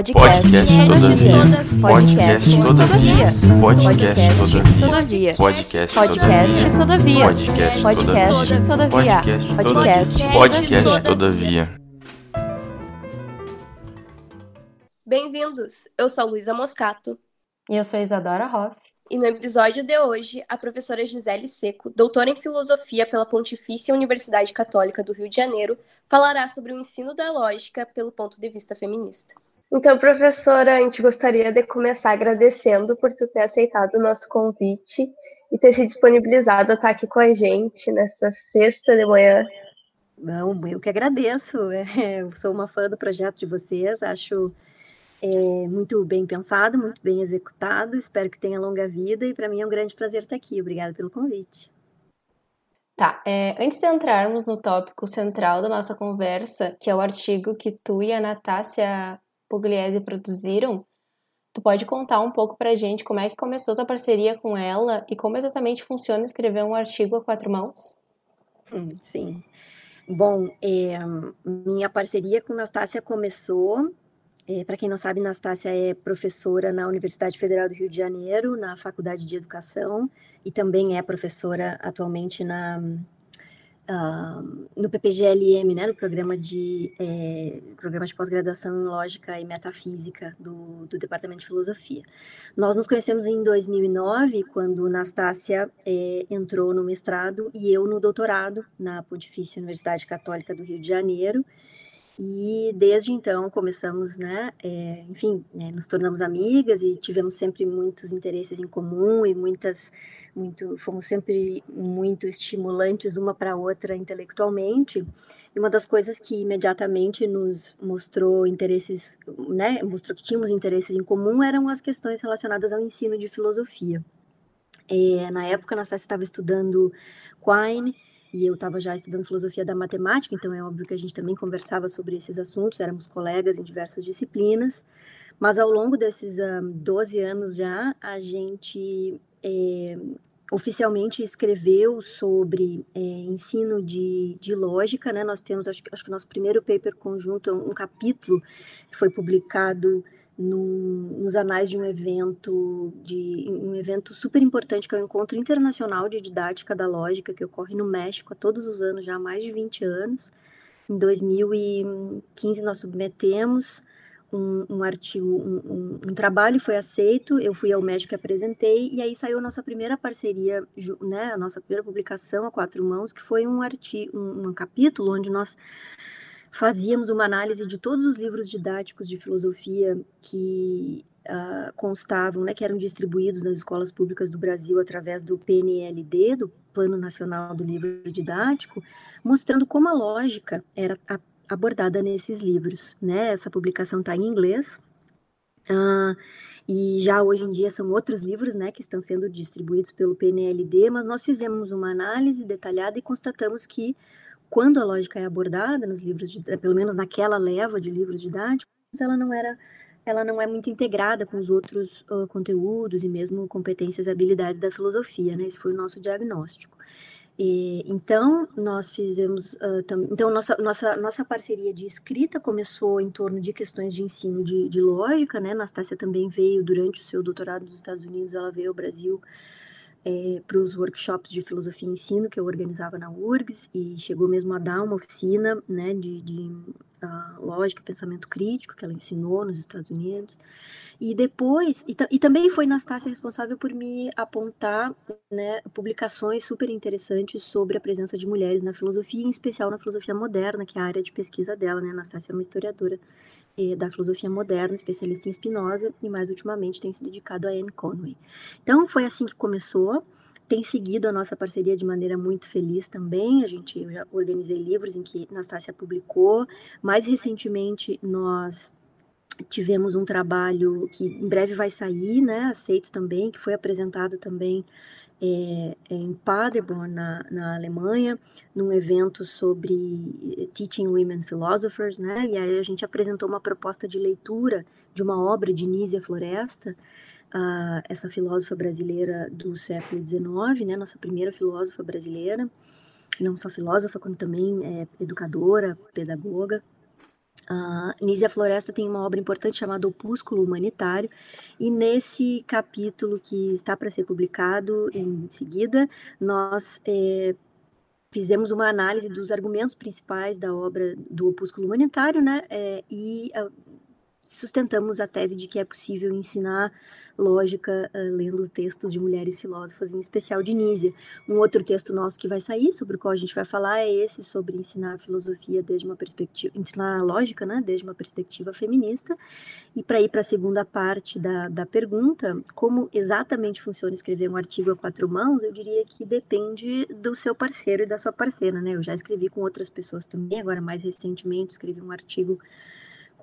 Podcast todavia. Podcast todavia. Podcast todavia. Podcast todavia. Podcast todavia. Podcast Podcast todavia. Bem-vindos! Eu sou Luísa Moscato. E eu sou Isadora Hoff. E no episódio de hoje, a professora Gisele Seco, doutora em filosofia pela Pontifícia Universidade Católica do Rio de Janeiro, falará sobre o ensino da lógica pelo ponto de vista feminista. Então, professora, a gente gostaria de começar agradecendo por tu ter aceitado o nosso convite e ter se disponibilizado a estar aqui com a gente nessa sexta de manhã. Não, eu que agradeço. É, eu sou uma fã do projeto de vocês, acho é, muito bem pensado, muito bem executado. Espero que tenha longa vida e para mim é um grande prazer estar aqui. Obrigada pelo convite. Tá, é, antes de entrarmos no tópico central da nossa conversa, que é o artigo que tu e a Natácia Pugliese produziram, tu pode contar um pouco pra gente como é que começou tua parceria com ela e como exatamente funciona escrever um artigo a quatro mãos? Hum, sim. Bom, é, minha parceria com Nastácia começou. É, Para quem não sabe, Nastácia é professora na Universidade Federal do Rio de Janeiro, na Faculdade de Educação, e também é professora atualmente na no PPGLM, né, no programa de, é, programa de pós-graduação em Lógica e Metafísica do, do Departamento de Filosofia. Nós nos conhecemos em 2009, quando Nastácia é, entrou no mestrado e eu no doutorado na Pontifícia Universidade Católica do Rio de Janeiro, e desde então começamos, né, é, enfim, né, nos tornamos amigas e tivemos sempre muitos interesses em comum e muitas, muito, fomos sempre muito estimulantes uma para outra intelectualmente. E uma das coisas que imediatamente nos mostrou interesses, né, mostrou que tínhamos interesses em comum eram as questões relacionadas ao ensino de filosofia. É, na época, a Nastassia estava estudando Quine, e eu estava já estudando filosofia da matemática, então é óbvio que a gente também conversava sobre esses assuntos, éramos colegas em diversas disciplinas, mas ao longo desses um, 12 anos já, a gente é, oficialmente escreveu sobre é, ensino de, de lógica, né? Nós temos, acho, acho que o nosso primeiro paper conjunto, um capítulo que foi publicado no, nos anais de um evento de um evento super importante que é o Encontro Internacional de Didática da Lógica que ocorre no México todos os anos já há mais de 20 anos. Em 2015 nós submetemos um, um artigo, um, um, um, trabalho foi aceito, eu fui ao México e apresentei, e aí saiu a nossa primeira parceria, né, a nossa primeira publicação a quatro mãos, que foi um artigo, um capítulo onde nós fazíamos uma análise de todos os livros didáticos de filosofia que uh, constavam, né, que eram distribuídos nas escolas públicas do Brasil através do PNLD, do Plano Nacional do Livro Didático, mostrando como a lógica era abordada nesses livros. Né? Essa publicação está em inglês. Uh, e já hoje em dia são outros livros né, que estão sendo distribuídos pelo PNLD, mas nós fizemos uma análise detalhada e constatamos que quando a lógica é abordada nos livros, de, pelo menos naquela leva de livros didáticos, ela não era, ela não é muito integrada com os outros uh, conteúdos e mesmo competências e habilidades da filosofia, né? Esse foi o nosso diagnóstico. E, então nós fizemos, uh, tam, então nossa nossa nossa parceria de escrita começou em torno de questões de ensino de, de lógica, né? Nastácia também veio durante o seu doutorado nos Estados Unidos, ela veio ao Brasil é, para os workshops de filosofia e ensino que eu organizava na URGS e chegou mesmo a dar uma oficina né, de, de uh, lógica e pensamento crítico que ela ensinou nos Estados Unidos. E depois, e, e também foi Nastácia responsável por me apontar né, publicações super interessantes sobre a presença de mulheres na filosofia, em especial na filosofia moderna, que é a área de pesquisa dela. Né? Nastácia é uma historiadora da filosofia moderna, especialista em Spinoza, e mais ultimamente tem se dedicado a Anne Conway. Então foi assim que começou. Tem seguido a nossa parceria de maneira muito feliz também. A gente já organizei livros em que Nastácia publicou. Mais recentemente, nós tivemos um trabalho que em breve vai sair, né, aceito também, que foi apresentado também é, é, em Paderborn, na, na Alemanha, num evento sobre Teaching Women Philosophers, né? E aí a gente apresentou uma proposta de leitura de uma obra de Nízia Floresta, uh, essa filósofa brasileira do século XIX, né? Nossa primeira filósofa brasileira, não só filósofa, como também é, educadora, pedagoga. Uh, Nízia Floresta tem uma obra importante chamada Opúsculo Humanitário, e nesse capítulo que está para ser publicado em seguida, nós é, fizemos uma análise dos argumentos principais da obra do Opúsculo Humanitário, né, é, e uh, sustentamos a tese de que é possível ensinar lógica uh, lendo textos de mulheres filósofas, em especial de Nízia. Um outro texto nosso que vai sair, sobre o qual a gente vai falar, é esse sobre ensinar filosofia desde uma perspectiva, ensinar lógica, né, desde uma perspectiva feminista. E para ir para a segunda parte da, da pergunta, como exatamente funciona escrever um artigo a quatro mãos, eu diria que depende do seu parceiro e da sua parceira, né? Eu já escrevi com outras pessoas também, agora mais recentemente escrevi um artigo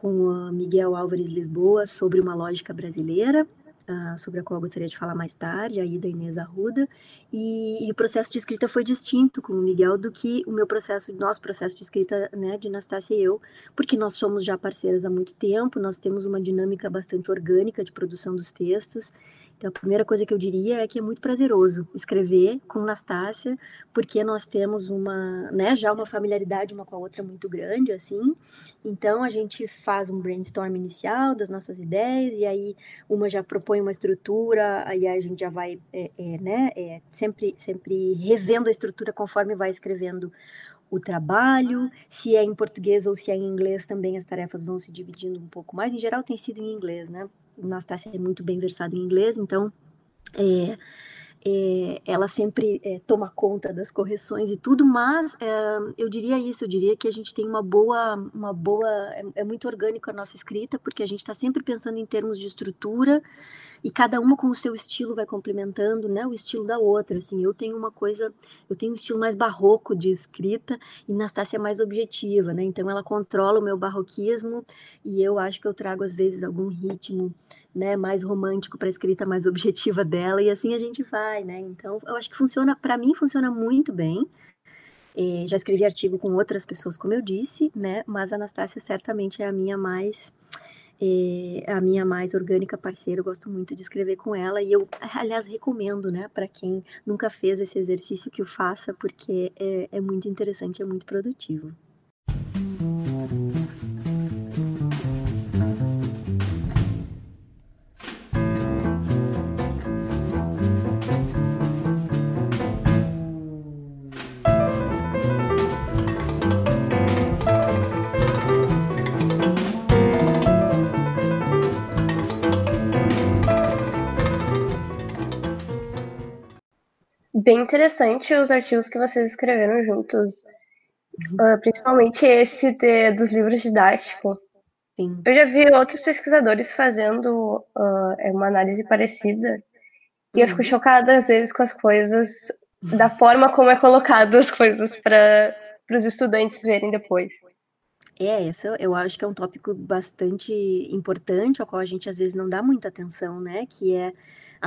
com a Miguel Álvares Lisboa sobre uma lógica brasileira, uh, sobre a qual eu gostaria de falar mais tarde, aí da Inês Arruda, e, e, o processo de escrita foi distinto com o Miguel do que o meu processo, nosso processo de escrita, né, de Anastácia e eu, porque nós somos já parceiras há muito tempo, nós temos uma dinâmica bastante orgânica de produção dos textos, então, a primeira coisa que eu diria é que é muito prazeroso escrever com Nastácia, porque nós temos uma, né, já uma familiaridade uma com a outra muito grande, assim. Então, a gente faz um brainstorm inicial das nossas ideias, e aí uma já propõe uma estrutura, aí a gente já vai, é, é, né, é, sempre, sempre revendo a estrutura conforme vai escrevendo o trabalho, se é em português ou se é em inglês, também as tarefas vão se dividindo um pouco mais. Em geral, tem sido em inglês, né? Nastácia é muito bem versada em inglês, então é, é, ela sempre é, toma conta das correções e tudo, mas é, eu diria isso, eu diria que a gente tem uma boa, uma boa, é, é muito orgânico a nossa escrita, porque a gente está sempre pensando em termos de estrutura e cada uma com o seu estilo vai complementando, né, o estilo da outra, assim, eu tenho uma coisa, eu tenho um estilo mais barroco de escrita e Nastácia é mais objetiva, né, então ela controla o meu barroquismo e eu acho que eu trago às vezes algum ritmo, né, mais romântico para a escrita mais objetiva dela e assim a gente vai, né, então eu acho que funciona, para mim funciona muito bem, é, já escrevi artigo com outras pessoas, como eu disse, né? Mas a Anastácia certamente é a minha mais a minha mais orgânica parceira, eu gosto muito de escrever com ela e eu, aliás, recomendo, né, para quem nunca fez esse exercício que o faça, porque é, é muito interessante, é muito produtivo. Bem interessante os artigos que vocês escreveram juntos, uh, principalmente esse de, dos livros didáticos. Sim. Eu já vi outros pesquisadores fazendo uh, uma análise parecida e eu fico uhum. chocada às vezes com as coisas, da forma como é colocado as coisas para os estudantes verem depois. É, essa eu acho que é um tópico bastante importante, ao qual a gente às vezes não dá muita atenção, né? Que é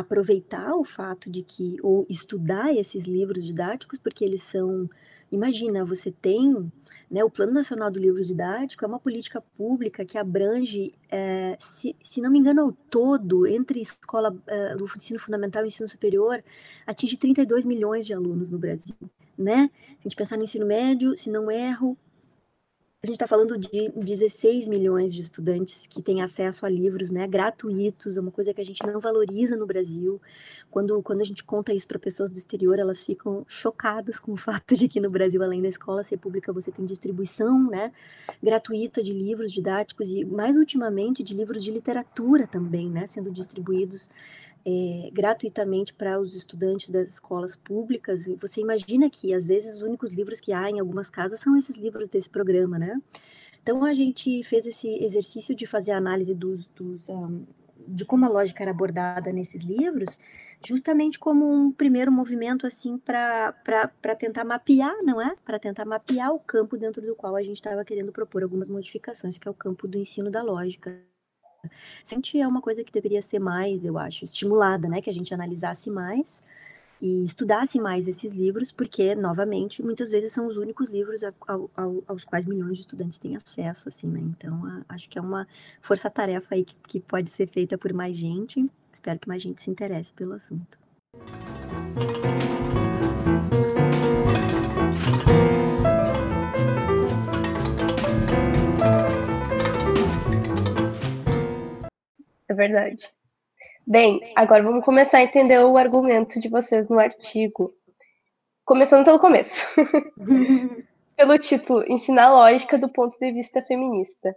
aproveitar o fato de que, ou estudar esses livros didáticos, porque eles são. Imagina, você tem né, o Plano Nacional do Livro Didático, é uma política pública que abrange, é, se, se não me engano, ao todo, entre escola é, do ensino fundamental e ensino superior, atinge 32 milhões de alunos no Brasil. Né? Se a gente pensar no ensino médio, se não erro, a gente está falando de 16 milhões de estudantes que têm acesso a livros né, gratuitos, é uma coisa que a gente não valoriza no Brasil. Quando, quando a gente conta isso para pessoas do exterior, elas ficam chocadas com o fato de que no Brasil, além da escola ser pública, você tem distribuição né, gratuita de livros didáticos e, mais ultimamente, de livros de literatura também, né, sendo distribuídos é, gratuitamente para os estudantes das escolas públicas. E você imagina que, às vezes, os únicos livros que há em algumas casas são esses livros desse programa, né? Então, a gente fez esse exercício de fazer a análise dos, dos um, de como a lógica era abordada nesses livros, justamente como um primeiro movimento, assim, para tentar mapear, não é? Para tentar mapear o campo dentro do qual a gente estava querendo propor algumas modificações, que é o campo do ensino da lógica. Sempre é uma coisa que deveria ser mais, eu acho, estimulada, né? Que a gente analisasse mais e estudasse mais esses livros, porque, novamente, muitas vezes são os únicos livros ao, ao, aos quais milhões de estudantes têm acesso, assim, né? Então, a, acho que é uma força-tarefa aí que, que pode ser feita por mais gente. Espero que mais gente se interesse pelo assunto. É verdade. Bem, agora vamos começar a entender o argumento de vocês no artigo. Começando pelo começo. pelo título Ensinar lógica do ponto de vista feminista.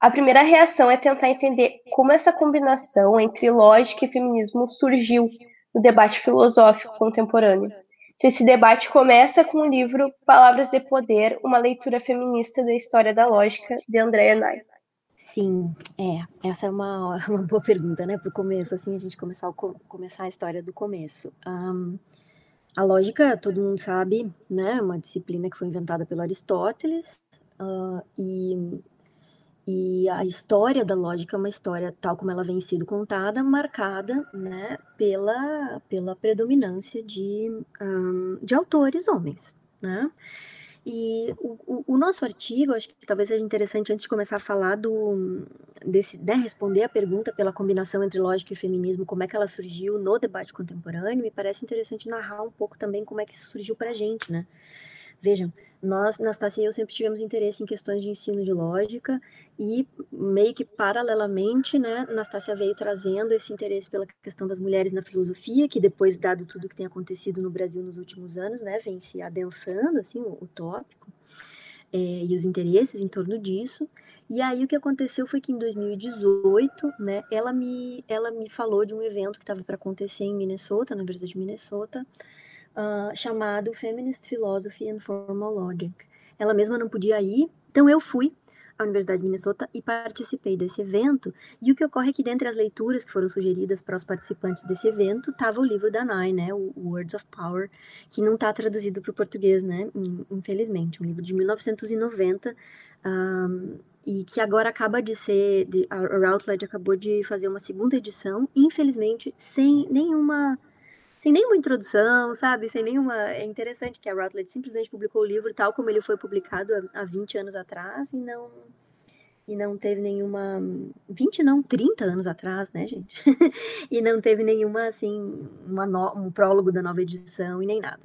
A primeira reação é tentar entender como essa combinação entre lógica e feminismo surgiu no debate filosófico contemporâneo. Se esse debate começa com o livro Palavras de Poder, uma leitura feminista da história da lógica, de Andrea Ney. Sim, é. Essa é uma, uma boa pergunta, né? Para o começo, assim, a gente começar, começar a história do começo. Um, a lógica, todo mundo sabe, né? É uma disciplina que foi inventada pelo Aristóteles uh, e e a história da lógica é uma história, tal como ela vem sido contada, marcada né, pela, pela predominância de, um, de autores homens. Né? E o, o, nosso artigo, acho que talvez seja interessante, antes de começar a falar do, desse, né, responder a pergunta pela combinação entre lógica e feminismo, como é que ela surgiu no debate contemporâneo, me parece interessante narrar um pouco também como é que isso surgiu para a gente, né? Vejam, nós, Nastácia e eu sempre tivemos interesse em questões de ensino de lógica e meio que paralelamente, né, Nastácia veio trazendo esse interesse pela questão das mulheres na filosofia, que depois, dado tudo que tem acontecido no Brasil nos últimos anos, né, vem se adensando, assim, o, o tópico é, e os interesses em torno disso. E aí o que aconteceu foi que em 2018, né, ela me, ela me falou de um evento que estava para acontecer em Minnesota, na Universidade de Minnesota, uh, chamado Feminist Philosophy and Formal Logic. Ela mesma não podia ir, então eu fui à Universidade de Minnesota e participei desse evento. E o que ocorre é que, dentre as leituras que foram sugeridas para os participantes desse evento, estava o livro da Nai, né, o Words of Power, que não está traduzido para o português, né, infelizmente, um livro de 1990. Um, e que agora acaba de ser, de, a Routledge acabou de fazer uma segunda edição, infelizmente sem nenhuma sem nenhuma introdução, sabe? Sem nenhuma. É interessante que a Routledge simplesmente publicou o livro tal como ele foi publicado há 20 anos atrás e não e não teve nenhuma 20 não, 30 anos atrás, né, gente? e não teve nenhuma assim, uma no, um prólogo da nova edição e nem nada.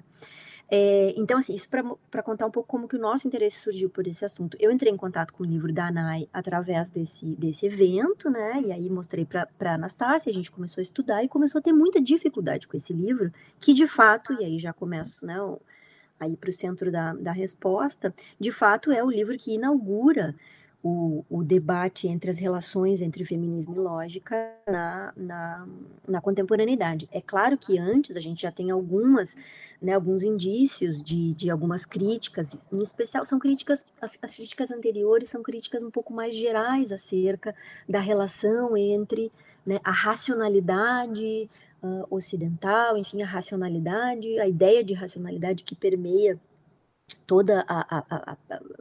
É, então, assim, isso para contar um pouco como que o nosso interesse surgiu por esse assunto. Eu entrei em contato com o livro da Anai através desse, desse evento, né? E aí mostrei para a Anastácia, a gente começou a estudar e começou a ter muita dificuldade com esse livro, que de fato, e aí já começo, né? Aí para o centro da, da resposta, de fato é o livro que inaugura o, o, debate entre as relações entre feminismo e lógica na, na, na, contemporaneidade. É claro que antes a gente já tem algumas, né, alguns indícios de, de algumas críticas, em especial são críticas, as, as críticas anteriores são críticas um pouco mais gerais acerca da relação entre né, a racionalidade uh, ocidental, enfim, a racionalidade, a ideia de racionalidade que permeia toda a, a,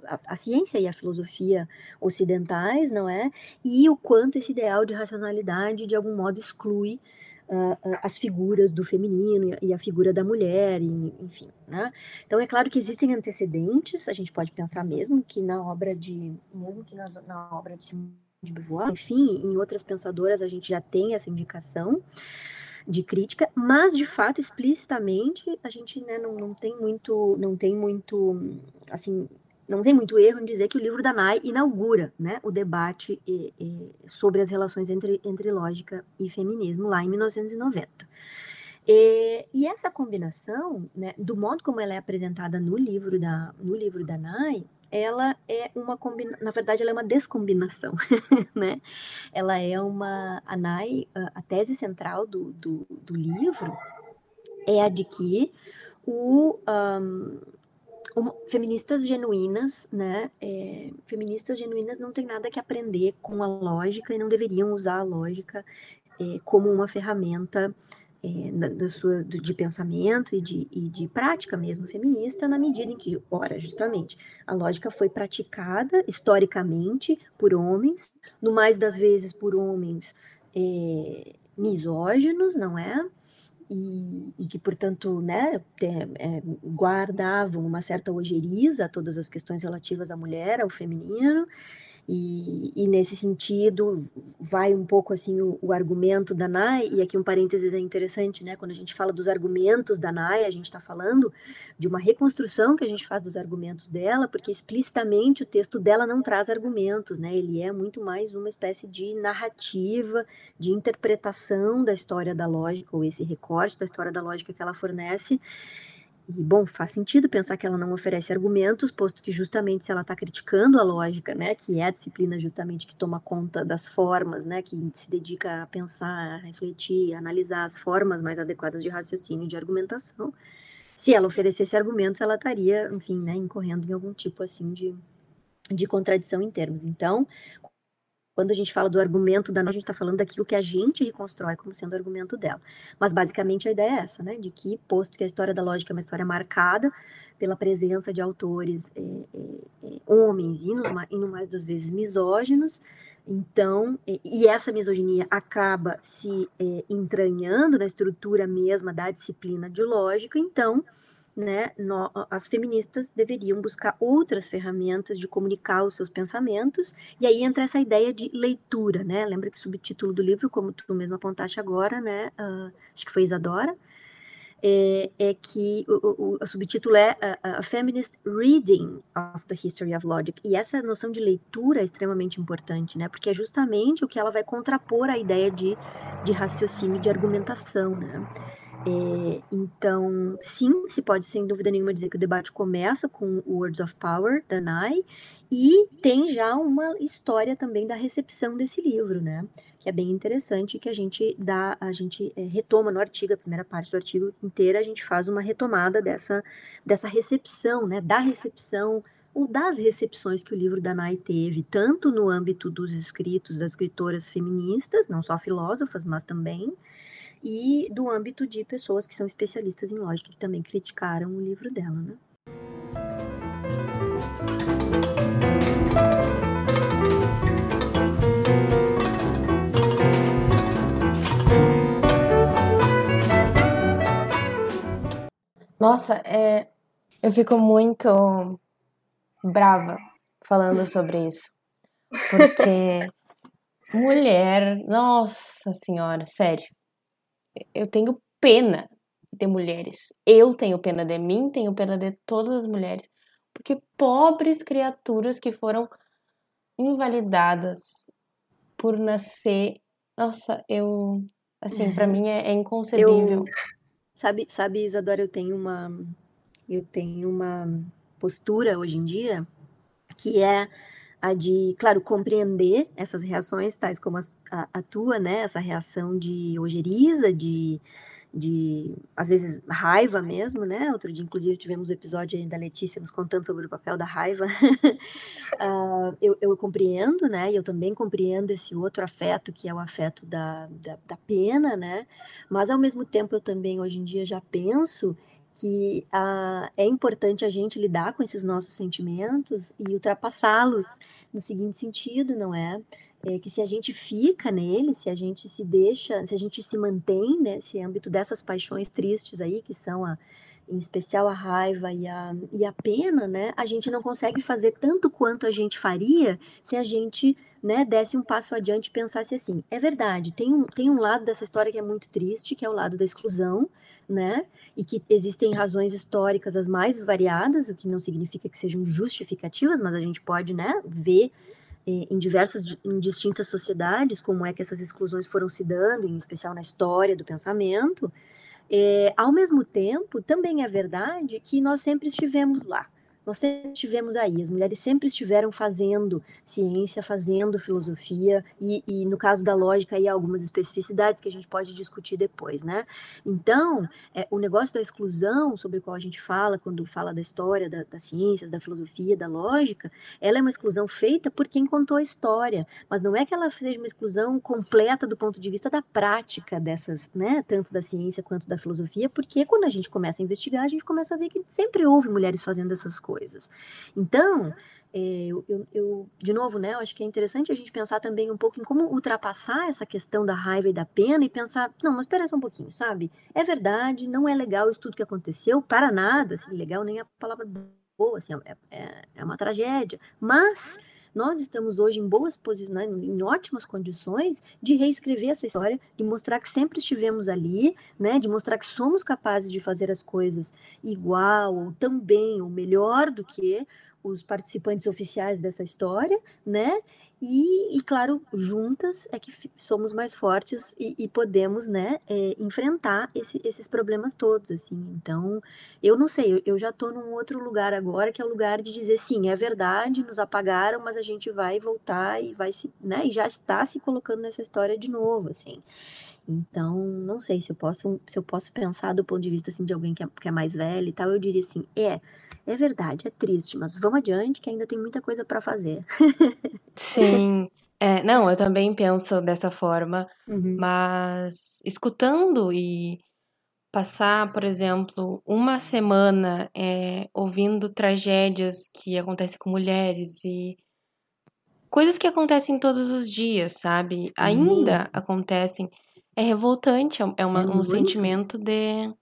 a, a, ciência e a filosofia ocidentais, não é? E o quanto esse ideal de racionalidade, de algum modo, exclui uh, as figuras do feminino e a figura da mulher, e, enfim, né? Então, é claro que existem antecedentes, a gente pode pensar mesmo que na obra de, mesmo que na, na obra de Simone de Beauvoir, enfim, em outras pensadoras a gente já tem essa indicação, de crítica, mas de fato explicitamente a gente né, não, não tem muito, não tem muito, assim, não tem muito erro em dizer que o livro da Nai inaugura né, o debate e, e, sobre as relações entre, entre lógica e feminismo lá em 1990. E, e, essa combinação, né, do modo como ela é apresentada no livro da, no livro da Nai, ela é uma combinação, na verdade, ela é uma descombinação, né? Ela é uma, a NAI, a tese central do, do, do livro é a de que o, um, feministas genuínas, né? É, feministas genuínas não têm nada que aprender com a lógica e não deveriam usar a lógica é, como uma ferramenta é, da, sua, de pensamento e de, e de prática mesmo feminista, na medida em que, ora, justamente, a lógica foi praticada historicamente por homens, no mais das vezes por homens é, misóginos, não é? E, e, que, portanto, né, é, guardavam uma certa ojeriza a todas as questões relativas à mulher, ao feminino, E, e, nesse sentido, vai um pouco assim o, o, argumento da Nai, e aqui um parênteses é interessante, né? Quando a gente fala dos argumentos da Nai, a gente está falando de uma reconstrução que a gente faz dos argumentos dela, porque explicitamente o texto dela não traz argumentos, né? Ele é muito mais uma espécie de narrativa, de interpretação da história da lógica, ou esse recorte da história da lógica que ela fornece. E, bom, faz sentido pensar que ela não oferece argumentos, posto que justamente se ela está criticando a lógica, né, que é a disciplina justamente que toma conta das formas, né, que se dedica a pensar, a refletir, a analisar as formas mais adequadas de raciocínio e de argumentação, se ela oferecesse argumentos, ela estaria, enfim, né, incorrendo em algum tipo, assim, de, de contradição em termos. Então, quando a gente fala do argumento da a gente está falando daquilo que a gente reconstrói como sendo o argumento dela. Mas basicamente a ideia é essa, né? De que, posto que a história da lógica é uma história marcada pela presença de autores é, é, é, homens e, no mais das vezes misóginos, então, e essa misoginia acaba se é, entranhando na estrutura mesma da disciplina de lógica, então né, no, as feministas deveriam buscar outras ferramentas de comunicar os seus pensamentos, e aí entra essa ideia de leitura, né? Lembra que o subtítulo do livro, como tu mesmo apontaste agora, né? Uh, acho que foi Isadora, é, é que o, o, o, subtítulo é a, a, Feminist Reading of the History of Logic. E essa noção de leitura é extremamente importante, né? Porque é justamente o que ela vai contrapor à ideia de, de raciocínio, de argumentação, né? É, então, sim, se pode sem dúvida nenhuma dizer que o debate começa com Words of Power, da Nai, e tem já uma história também da recepção desse livro, né? Que é bem interessante, que a gente dá, a gente é, retoma no artigo, a primeira parte do artigo inteira, a gente faz uma retomada dessa, dessa recepção, né? Da recepção ou das recepções que o livro da Nai teve, tanto no âmbito dos escritos das escritoras feministas, não só filósofas, mas também e do âmbito de pessoas que são especialistas em lógica, que também criticaram o livro dela, né? Nossa, é, eu fico muito brava falando sobre isso. Porque mulher, nossa senhora, sério eu tenho pena de mulheres. Eu tenho pena de mim, tenho pena de todas as mulheres. Porque pobres criaturas que foram invalidadas por nascer. Nossa, eu. Assim, para mim é, é inconcebível. Eu, sabe, sabe, Isadora, eu tenho uma. Eu tenho uma postura hoje em dia que é a de, claro, compreender essas reações, tais como a, a, a tua, né, essa reação de ojeriza, de, de, às vezes, raiva mesmo, né, outro dia, inclusive, tivemos o um episódio da Letícia nos contando sobre o papel da raiva, uh, eu, eu compreendo, né, e eu também compreendo esse outro afeto, que é o afeto da, da, da pena, né, mas, ao mesmo tempo, eu também, hoje em dia, já penso que ah, é importante a gente lidar com esses nossos sentimentos e ultrapassá-los no seguinte sentido, não é? é? Que se a gente fica nele, se a gente se deixa, se a gente se mantém nesse âmbito dessas paixões tristes aí, que são a, em especial a raiva e a, e a pena, né? A gente não consegue fazer tanto quanto a gente faria se a gente né, desse um passo adiante e pensasse assim, é verdade, tem um, tem um lado dessa história que é muito triste, que é o lado da exclusão, né, e que existem razões históricas as mais variadas, o que não significa que sejam justificativas, mas a gente pode, né, ver eh, em diversas, em distintas sociedades, como é que essas exclusões foram se dando, em especial na história do pensamento, é, ao mesmo tempo, também é verdade que nós sempre estivemos lá, nós sempre estivemos aí, as mulheres sempre estiveram fazendo ciência, fazendo filosofia, e, e, no caso da lógica, aí algumas especificidades que a gente pode discutir depois, né? Então, é, o negócio da exclusão, sobre o qual a gente fala quando fala da história, da, das ciências, da filosofia, da lógica, ela é uma exclusão feita por quem contou a história, mas não é que ela seja uma exclusão completa do ponto de vista da prática dessas, né, tanto da ciência quanto da filosofia, porque quando a gente começa a investigar, a gente começa a ver que sempre houve mulheres fazendo essas coisas coisas. Então, é, eu, eu, eu, de novo, né, eu acho que é interessante a gente pensar também um pouco em como ultrapassar essa questão da raiva e da pena e pensar, não, mas espera só um pouquinho, sabe? É verdade, não é legal isso tudo que aconteceu, para nada, assim, legal nem a palavra boa, assim, é, é, é uma tragédia, mas nós estamos hoje em boas posições, em ótimas condições de reescrever essa história, de mostrar que sempre estivemos ali, né, de mostrar que somos capazes de fazer as coisas igual, ou tão bem, ou melhor do que os participantes oficiais dessa história, né? E, e, claro, juntas é que somos mais fortes e, e podemos, né, é, enfrentar esse, esses problemas todos, assim. Então, eu não sei, eu, eu já estou num outro lugar agora, que é o lugar de dizer, sim, é verdade, nos apagaram, mas a gente vai voltar e vai se, né, e já está se colocando nessa história de novo, assim. Então, não sei se eu posso, se eu posso pensar do ponto de vista, assim, de alguém que é, que é mais velho e tal, eu diria assim, é, é verdade, é triste, mas vamos adiante que ainda tem muita coisa para fazer. Sim. É, não, eu também penso dessa forma, uhum. mas escutando e passar, por exemplo, uma semana é, ouvindo tragédias que acontecem com mulheres e coisas que acontecem todos os dias, sabe? Sim, Ainda acontecem. É revoltante, é, uma, é um sentimento de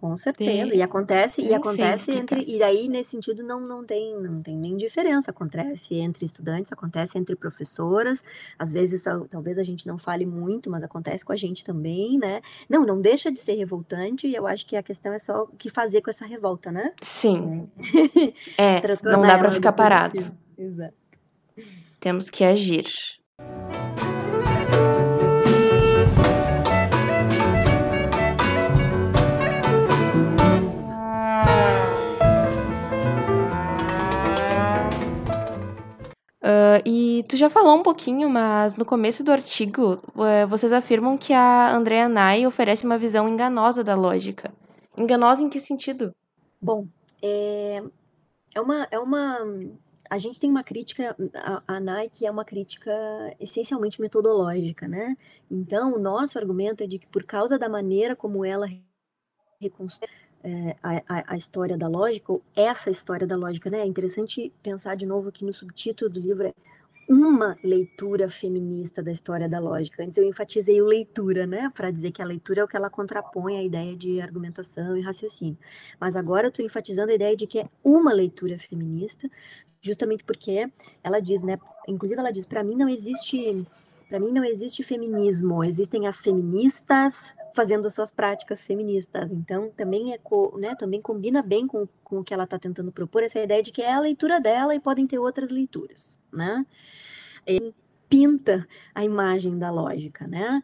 com certeza. E acontece, e acontece entre. E daí, nesse sentido, não, não, tem, não tem nem diferença. Acontece entre estudantes, acontece entre professoras. Às vezes, talvez a gente não fale muito, mas acontece com a gente também, né? Não, não deixa de ser revoltante, e eu acho que a questão é só o que fazer com essa revolta, né? Sim. É, é não dá para ficar parado. Exato. Temos que agir. Uh, e tu já falou um pouquinho, mas no começo do artigo, uh, vocês afirmam que a Andrea Nai oferece uma visão enganosa da lógica. Enganosa em que sentido? Bom, é, é uma. É uma a gente tem uma crítica, a, a que é uma crítica essencialmente metodológica, né? Então, o nosso argumento é de que, por causa da maneira como ela reconstrói é, a, a, história da lógica, ou essa história da lógica, né? É interessante pensar de novo aqui no subtítulo do livro é uma leitura feminista da história da lógica. Antes eu enfatizei o leitura, né, para dizer que a leitura é o que ela contrapõe à ideia de argumentação e raciocínio. Mas agora eu estou enfatizando a ideia de que é uma leitura feminista, justamente porque ela diz, né, inclusive ela diz, para mim não existe para mim não existe feminismo, existem as feministas fazendo suas práticas feministas. Então, também é né, também combina bem com, com o que ela está tentando propor, essa ideia de que é a leitura dela e podem ter outras leituras, né? E pinta a imagem da lógica, né?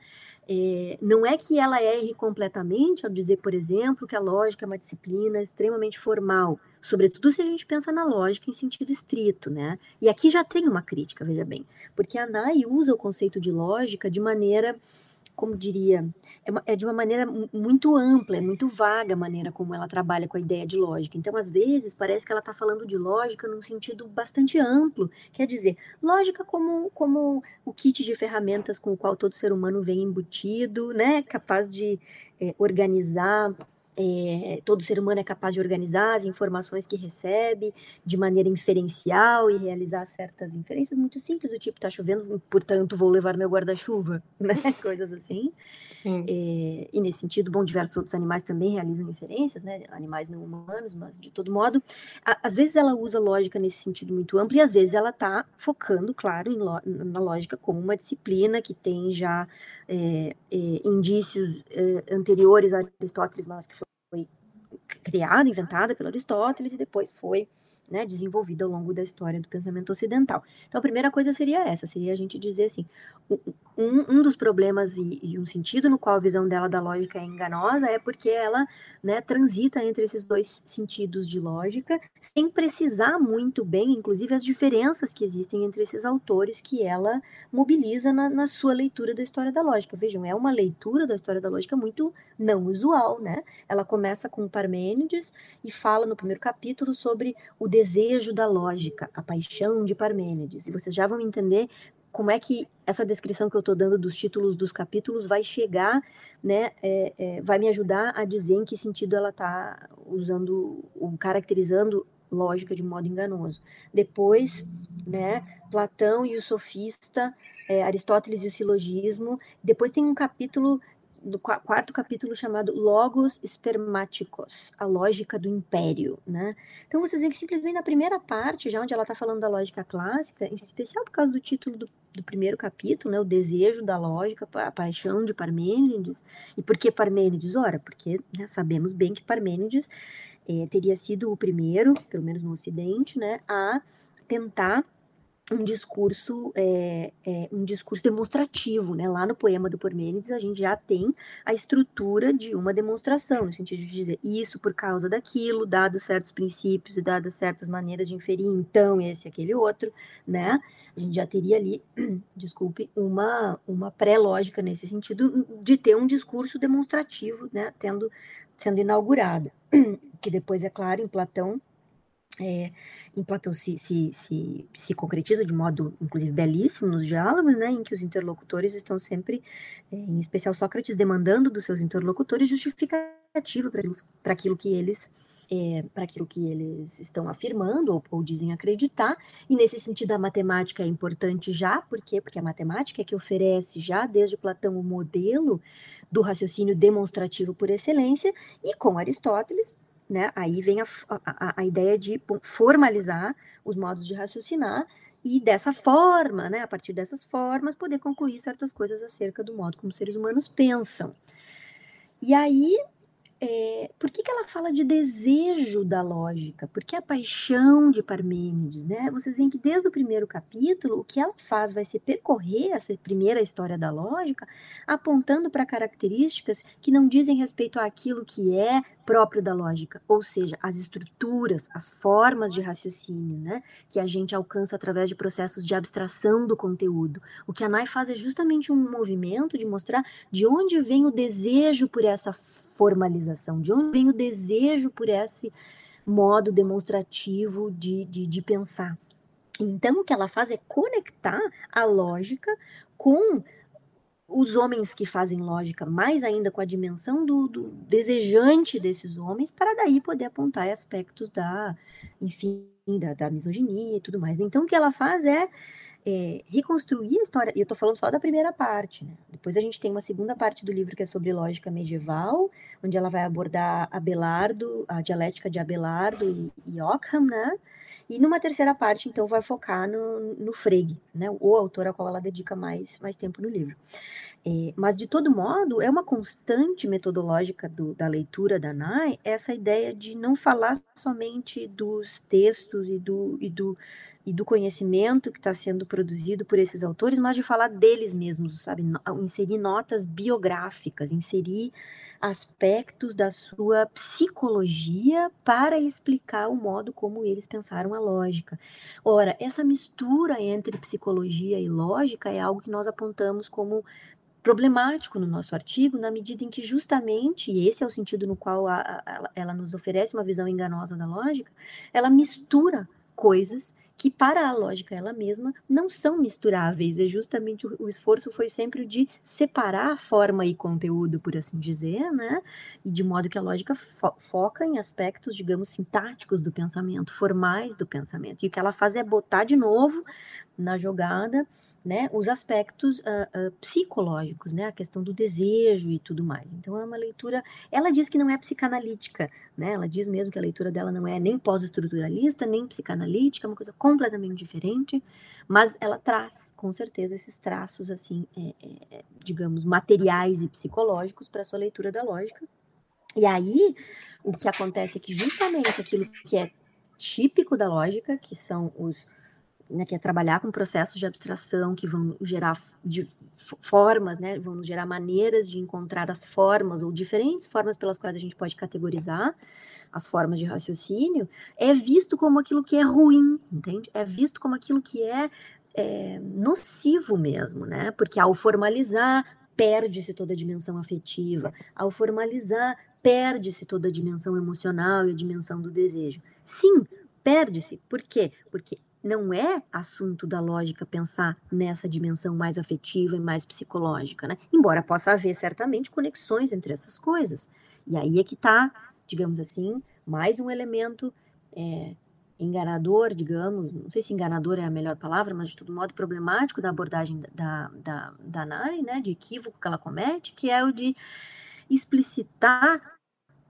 É, não é que ela erre completamente ao dizer, por exemplo, que a lógica é uma disciplina extremamente formal, sobretudo se a gente pensa na lógica em sentido estrito, né? E aqui já tem uma crítica, veja bem, porque a Nai usa o conceito de lógica de maneira como diria, é, é, de uma maneira muito ampla, é muito vaga a maneira como ela trabalha com a ideia de lógica. Então, às vezes, parece que ela está falando de lógica num sentido bastante amplo, quer dizer, lógica como, como o kit de ferramentas com o qual todo ser humano vem embutido, né, capaz de é, organizar é, todo ser humano é capaz de organizar as informações que recebe de maneira inferencial e realizar certas inferências muito simples, do tipo, tá chovendo, portanto vou levar meu guarda-chuva, né? Coisas assim. É, e nesse sentido, bom, diversos outros animais também realizam inferências, né? Animais não humanos, mas de todo modo, a, às vezes ela usa lógica nesse sentido muito amplo e às vezes ela tá focando, claro, lo, na lógica como uma disciplina que tem já é, indícios anteriores a Aristóteles, mas que foi criada, inventada pelo Aristóteles e depois foi né, desenvolvida ao longo da história do pensamento ocidental. Então, a primeira coisa seria essa, seria a gente dizer assim, um, um dos problemas e, e, um sentido no qual a visão dela da lógica é enganosa é porque ela né, transita entre esses dois sentidos de lógica, sem precisar muito bem, inclusive, as diferenças que existem entre esses autores que ela mobiliza na, na sua leitura da história da lógica. Vejam, é uma leitura da história da lógica muito não usual, né? Ela começa com Parmênides e fala no primeiro capítulo sobre o desejo da lógica, a paixão de Parmênides. E vocês já vão entender como é que essa descrição que eu estou dando dos títulos dos capítulos vai chegar, né, é, é, vai me ajudar a dizer em que sentido ela está usando, ou caracterizando lógica de modo enganoso. Depois, né, Platão e o sofista, é, Aristóteles e o silogismo. Depois tem um capítulo do quarto capítulo chamado Logos Espermáticos, a lógica do império, né? Então vocês veem que simplesmente na primeira parte, já onde ela está falando da lógica clássica, em especial por causa do título do, do primeiro capítulo, né, o desejo da lógica, a paixão de Parmênides. E por que Parmênides? Ora, porque né, sabemos bem que Parmênides eh, teria sido o primeiro, pelo menos no Ocidente, né, a tentar um discurso é, é, um discurso demonstrativo, né? Lá no poema do Parmênides a gente já tem a estrutura de uma demonstração, no sentido de dizer isso por causa daquilo, dados certos princípios e dadas certas maneiras de inferir, então esse aquele outro, né? A gente já teria ali, desculpe, uma uma pré-lógica nesse sentido de ter um discurso demonstrativo, né? Tendo sendo inaugurado, que depois é claro em Platão é, em Platão se, se, se, se, concretiza de modo, inclusive, belíssimo nos diálogos, né, em que os interlocutores estão sempre, é, em especial Sócrates, demandando dos seus interlocutores justificativa para aquilo que eles é, para aquilo que eles estão afirmando ou, ou, dizem acreditar, e nesse sentido a matemática é importante já, por quê? Porque a matemática é que oferece já desde Platão o modelo do raciocínio demonstrativo por excelência, e com Aristóteles né? Aí vem a, a, a ideia de formalizar os modos de raciocinar e dessa forma, né, a partir dessas formas, poder concluir certas coisas acerca do modo como seres humanos pensam. E aí é, por que, que ela fala de desejo da lógica? Porque a paixão de Parmênides, né? Vocês veem que desde o primeiro capítulo, o que ela faz vai ser percorrer essa primeira história da lógica, apontando para características que não dizem respeito àquilo que é próprio da lógica, ou seja, as estruturas, as formas de raciocínio, né? Que a gente alcança através de processos de abstração do conteúdo. O que a Nai faz é justamente um movimento de mostrar de onde vem o desejo por essa formalização, de onde vem o desejo por esse modo demonstrativo de, de, de pensar. Então, o que ela faz é conectar a lógica com os homens que fazem lógica, mais ainda com a dimensão do, do, desejante desses homens, para daí poder apontar aspectos da, enfim, da, da misoginia e tudo mais. Então, o que ela faz é é, reconstruir a história, e eu estou falando só da primeira parte, né? Depois a gente tem uma segunda parte do livro que é sobre lógica medieval, onde ela vai abordar Abelardo, a dialética de Abelardo e, e Ockham, né? E numa terceira parte, então, vai focar no, no Frege, né? O autor ao qual ela dedica mais, mais tempo no livro. É, mas, de todo modo, é uma constante metodológica do, da leitura da Nai essa ideia de não falar somente dos textos e do, e do e do conhecimento que está sendo produzido por esses autores, mas de falar deles mesmos, sabe? Inserir notas biográficas, inserir aspectos da sua psicologia para explicar o modo como eles pensaram a lógica. Ora, essa mistura entre psicologia e lógica é algo que nós apontamos como problemático no nosso artigo, na medida em que justamente, e esse é o sentido no qual a, a, ela nos oferece uma visão enganosa da lógica, ela mistura coisas que para a lógica ela mesma não são misturáveis. É justamente o, o esforço foi sempre o de separar forma e conteúdo, por assim dizer, né? E de modo que a lógica fo foca em aspectos, digamos, sintáticos do pensamento, formais do pensamento. E o que ela faz é botar de novo na jogada né, os aspectos uh, uh, psicológicos, né, a questão do desejo e tudo mais. Então é uma leitura. Ela diz que não é psicanalítica, né? Ela diz mesmo que a leitura dela não é nem pós-estruturalista, nem psicanalítica, é uma coisa completamente diferente, mas ela traz, com certeza, esses traços assim, é, é, digamos, materiais e psicológicos para sua leitura da lógica. E aí o que acontece é que justamente aquilo que é típico da lógica, que são os né, que é trabalhar com processos de abstração que vão gerar de formas, né, vão gerar maneiras de encontrar as formas ou diferentes formas pelas quais a gente pode categorizar as formas de raciocínio, é visto como aquilo que é ruim, entende? É visto como aquilo que é, é nocivo mesmo, né? Porque ao formalizar, perde-se toda a dimensão afetiva, ao formalizar, perde-se toda a dimensão emocional e a dimensão do desejo. Sim, perde-se. Por quê? Porque não é assunto da lógica pensar nessa dimensão mais afetiva e mais psicológica, né? Embora possa haver certamente conexões entre essas coisas. E aí é que está, digamos assim, mais um elemento é, enganador, digamos, não sei se enganador é a melhor palavra, mas de todo modo problemático da abordagem da, da, da NAI, né, de equívoco que ela comete, que é o de explicitar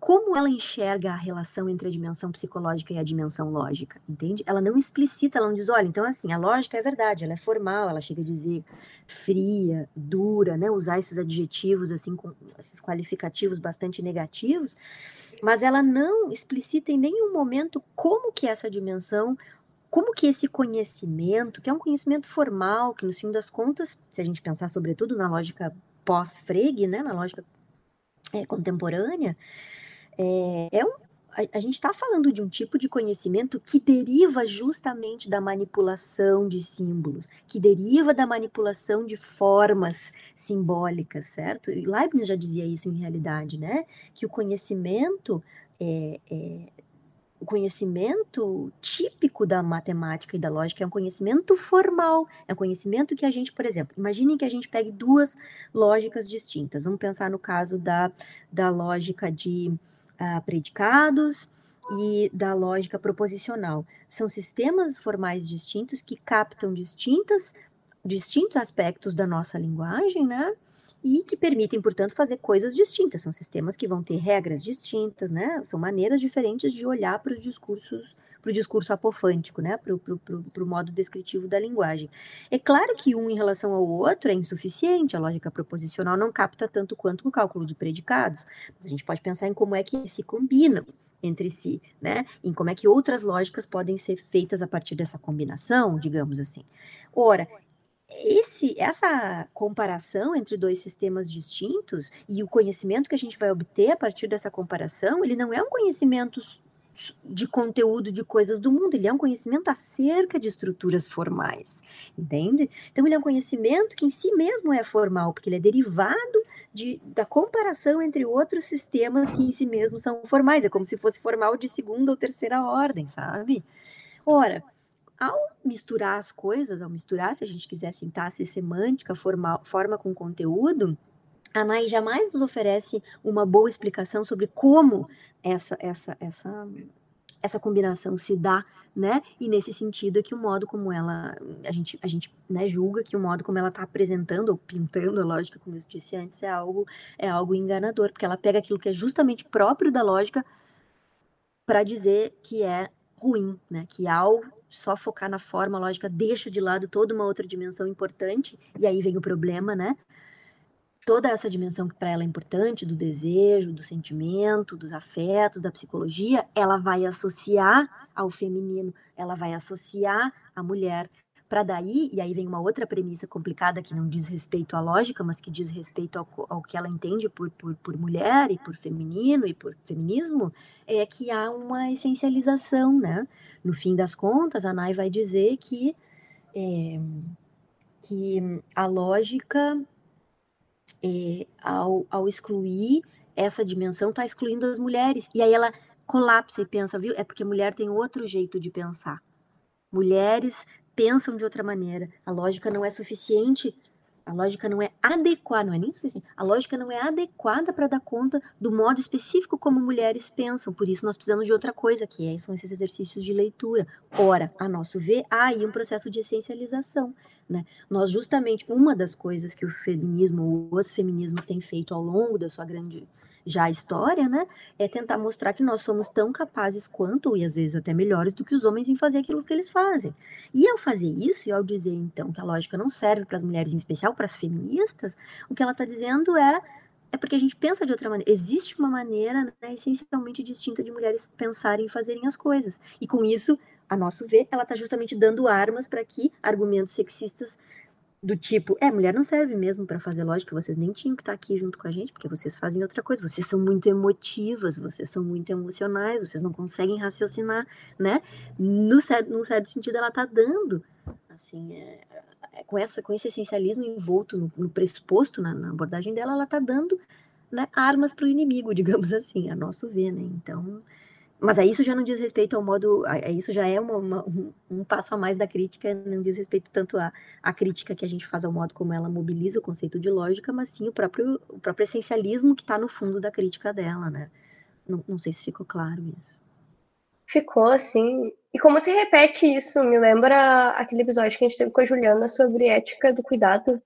como ela enxerga a relação entre a dimensão psicológica e a dimensão lógica, entende? Ela não explicita, ela não diz, olha, então assim, a lógica é verdade, ela é formal, ela chega a dizer fria, dura, né, usar esses adjetivos assim com esses qualificativos bastante negativos, mas ela não explicita em nenhum momento como que essa dimensão como que esse conhecimento, que é um conhecimento formal, que no fim das contas, se a gente pensar sobretudo na lógica pós-Frege, né, na lógica é, contemporânea, é, é um, a, a gente está falando de um tipo de conhecimento que deriva justamente da manipulação de símbolos, que deriva da manipulação de formas simbólicas, certo? E Leibniz já dizia isso em realidade, né? Que o conhecimento é, é, o conhecimento típico da matemática e da lógica é um conhecimento formal, é um conhecimento que a gente, por exemplo, imaginem que a gente pegue duas lógicas distintas. Vamos pensar no caso da, da lógica de uh, predicados e da lógica proposicional. São sistemas formais distintos que captam distintas, distintos aspectos da nossa linguagem, né? E que permitem, portanto, fazer coisas distintas. São sistemas que vão ter regras distintas, né? São maneiras diferentes de olhar para os discursos para o discurso apofântico, né, para o modo descritivo da linguagem. É claro que um em relação ao outro é insuficiente, a lógica proposicional não capta tanto quanto o cálculo de predicados, mas a gente pode pensar em como é que se combinam entre si, né, em como é que outras lógicas podem ser feitas a partir dessa combinação, digamos assim. Ora, esse, essa comparação entre dois sistemas distintos e o conhecimento que a gente vai obter a partir dessa comparação, ele não é um conhecimento de conteúdo de coisas do mundo, ele é um conhecimento acerca de estruturas formais, entende? Então ele é um conhecimento que em si mesmo é formal, porque ele é derivado de, da comparação entre outros sistemas que em si mesmos são formais, é como se fosse formal de segunda ou terceira ordem, sabe? Ora, ao misturar as coisas, ao misturar, se a gente quiser sintaxe semântica, formal, forma com conteúdo, a NAI jamais nos oferece uma boa explicação sobre como essa, essa, essa, essa combinação se dá, né? E nesse sentido é que o modo como ela, a gente, a gente né, julga que o modo como ela está apresentando ou pintando a lógica, como eu disse antes, é algo, é algo enganador, porque ela pega aquilo que é justamente próprio da lógica para dizer que é ruim, né? Que ao só focar na forma, a lógica deixa de lado toda uma outra dimensão importante, e aí vem o problema, né? Toda essa dimensão que para ela é importante, do desejo, do sentimento, dos afetos, da psicologia, ela vai associar ao feminino, ela vai associar a mulher. Para daí, e aí vem uma outra premissa complicada que não diz respeito à lógica, mas que diz respeito ao, ao que ela entende por, por, por mulher e por feminino e por feminismo, é que há uma essencialização, né? No fim das contas, a Nai vai dizer que, é, que a lógica é, ao, ao excluir essa dimensão, está excluindo as mulheres. E aí ela colapsa e pensa, viu? É porque mulher tem outro jeito de pensar. Mulheres pensam de outra maneira. A lógica não é suficiente a lógica não é adequada, não é nem suficiente. A lógica não é adequada para dar conta do modo específico como mulheres pensam. Por isso nós precisamos de outra coisa, que é, são esses exercícios de leitura. Ora, a nosso ver, há aí um processo de essencialização. Né? Nós, justamente, uma das coisas que o feminismo, os feminismos têm feito ao longo da sua grande já a história, né, é tentar mostrar que nós somos tão capazes quanto, e às vezes até melhores do que os homens em fazer aquilo que eles fazem. E ao fazer isso, e ao dizer então que a lógica não serve para as mulheres, em especial para as feministas, o que ela está dizendo é é porque a gente pensa de outra maneira. Existe uma maneira né, essencialmente distinta de mulheres pensarem e fazerem as coisas. E com isso, a nosso ver, ela está justamente dando armas para que argumentos sexistas do tipo, é, mulher não serve mesmo para fazer lógica, vocês nem tinham que estar tá aqui junto com a gente, porque vocês fazem outra coisa, vocês são muito emotivas, vocês são muito emocionais, vocês não conseguem raciocinar, né? No certo, num certo sentido, ela tá dando, assim, é, é, com, essa, com esse essencialismo envolto no, no pressuposto, na, na, abordagem dela, ela tá dando né, armas para o inimigo, digamos assim, a nosso ver, né? Então, mas aí isso já não diz respeito ao modo. Isso já é uma, uma, um, passo a mais da crítica, não diz respeito tanto à, à crítica que a gente faz ao modo como ela mobiliza o conceito de lógica, mas sim o próprio, o próprio essencialismo que está no fundo da crítica dela, né? Não, não sei se ficou claro isso. Ficou, assim, E como se repete isso? Me lembra aquele episódio que a gente teve com a Juliana sobre ética do cuidado.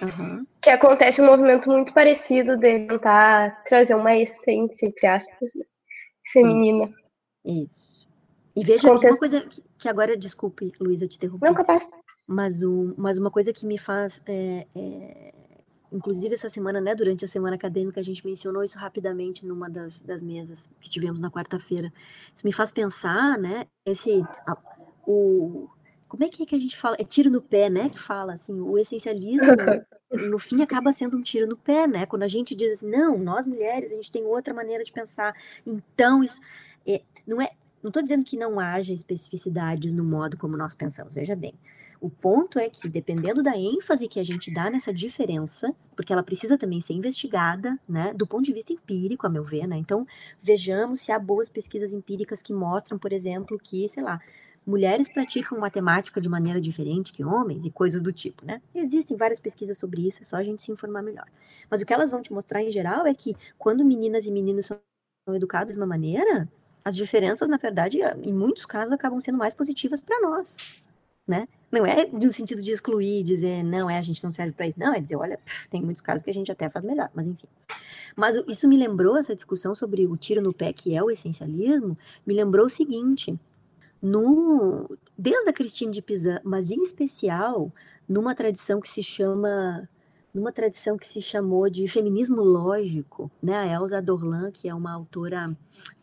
Uhum. Que acontece um movimento muito parecido de tentar trazer uma essência, entre aspas, né, feminina. Isso. E veja Contexto... uma coisa que agora, desculpe, Luísa, te interromper. Não, capaz. Mas, um, mas uma coisa que me faz é, é Inclusive, essa semana, né, durante a semana acadêmica, a gente mencionou isso rapidamente numa das, das mesas que tivemos na quarta-feira. Isso me faz pensar, né, esse, a, o, como é que, é que a gente fala? É tiro no pé, né, que fala, assim, o essencialismo, no fim, acaba sendo um tiro no pé, né, quando a gente diz não, nós mulheres, a gente tem outra maneira de pensar, então isso, é, não é, não estou dizendo que não haja especificidades no modo como nós pensamos, veja bem, o ponto é que, dependendo da ênfase que a gente dá nessa diferença, porque ela precisa também ser investigada, né, do ponto de vista empírico, a meu ver, né? Então, vejamos se há boas pesquisas empíricas que mostram, por exemplo, que, sei lá, mulheres praticam matemática de maneira diferente que homens e coisas do tipo, né? Existem várias pesquisas sobre isso, é só a gente se informar melhor. Mas o que elas vão te mostrar em geral é que quando meninas e meninos são educados de uma maneira, as diferenças, na verdade, em muitos casos acabam sendo mais positivas para nós, né? Não é de um sentido de excluir, dizer, não, é, a gente não serve para isso. Não, é dizer, olha, tem muitos casos que a gente até faz melhor, mas enfim. Mas isso me lembrou, essa discussão sobre o tiro no pé, que é o essencialismo, me lembrou o seguinte, no, desde a Christine de Pizan, mas em especial numa tradição que se chama numa tradição que se chamou de feminismo lógico, né? A Elsa Dorlan, que é uma autora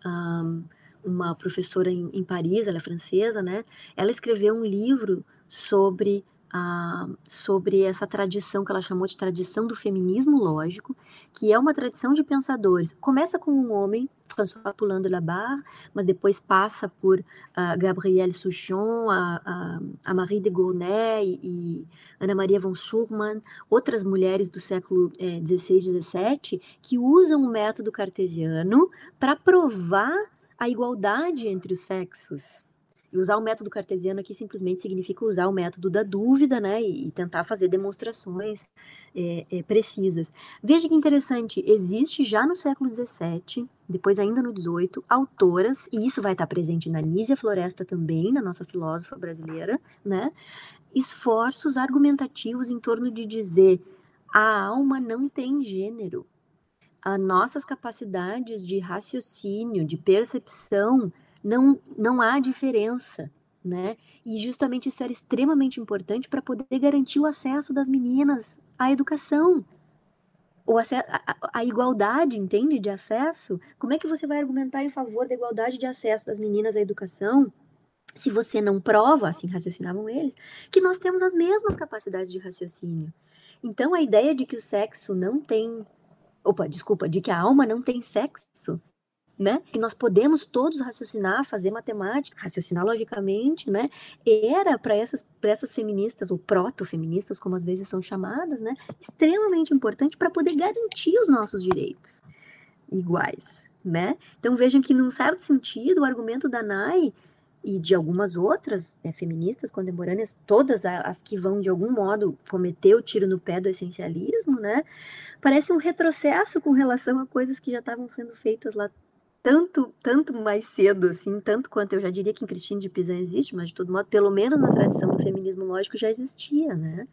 um, uma professora em, Paris, ela é francesa, né? Ela escreveu um livro sobre a, sobre essa tradição que ela chamou de tradição do feminismo lógico, que é uma tradição de pensadores. Começa com um homem, François Poulain de la Barre, mas depois passa por uh, Gabrielle Souchon, a, a, a, Marie de Gournay e, e Ana Maria von Schurman, outras mulheres do século XVI, eh, XVII, que usam o método cartesiano para provar a igualdade entre os sexos. E usar o método cartesiano aqui simplesmente significa usar o método da dúvida, né? E, tentar fazer demonstrações é, é, precisas. Veja que interessante, existe já no século XVII, depois ainda no XVIII, autoras, e isso vai estar presente na Nízia Floresta também, na nossa filósofa brasileira, né? Esforços argumentativos em torno de dizer a alma não tem gênero as nossas capacidades de raciocínio, de percepção, não, não há diferença, né? E justamente isso era extremamente importante para poder garantir o acesso das meninas à educação. O a, a, igualdade, entende, de acesso. Como é que você vai argumentar em favor da igualdade de acesso das meninas à educação se você não prova, assim raciocinavam eles, que nós temos as mesmas capacidades de raciocínio? Então, a ideia de que o sexo não tem opa, desculpa, de que a alma não tem sexo, né? Que nós podemos todos raciocinar, fazer matemática, raciocinar logicamente, né? Era para essas, essas feministas, ou proto-feministas, como às vezes são chamadas, né? Extremamente importante para poder garantir os nossos direitos iguais, né? Então vejam que, num certo sentido, o argumento da Nai e de algumas outras né, feministas contemporâneas, todas as que vão de algum modo cometer o tiro no pé do essencialismo, né? Parece um retrocesso com relação a coisas que já estavam sendo feitas lá tanto tanto mais cedo, assim, tanto quanto eu já diria que em Cristina de Pizan existe, mas de todo modo, pelo menos na tradição do feminismo lógico já existia, né?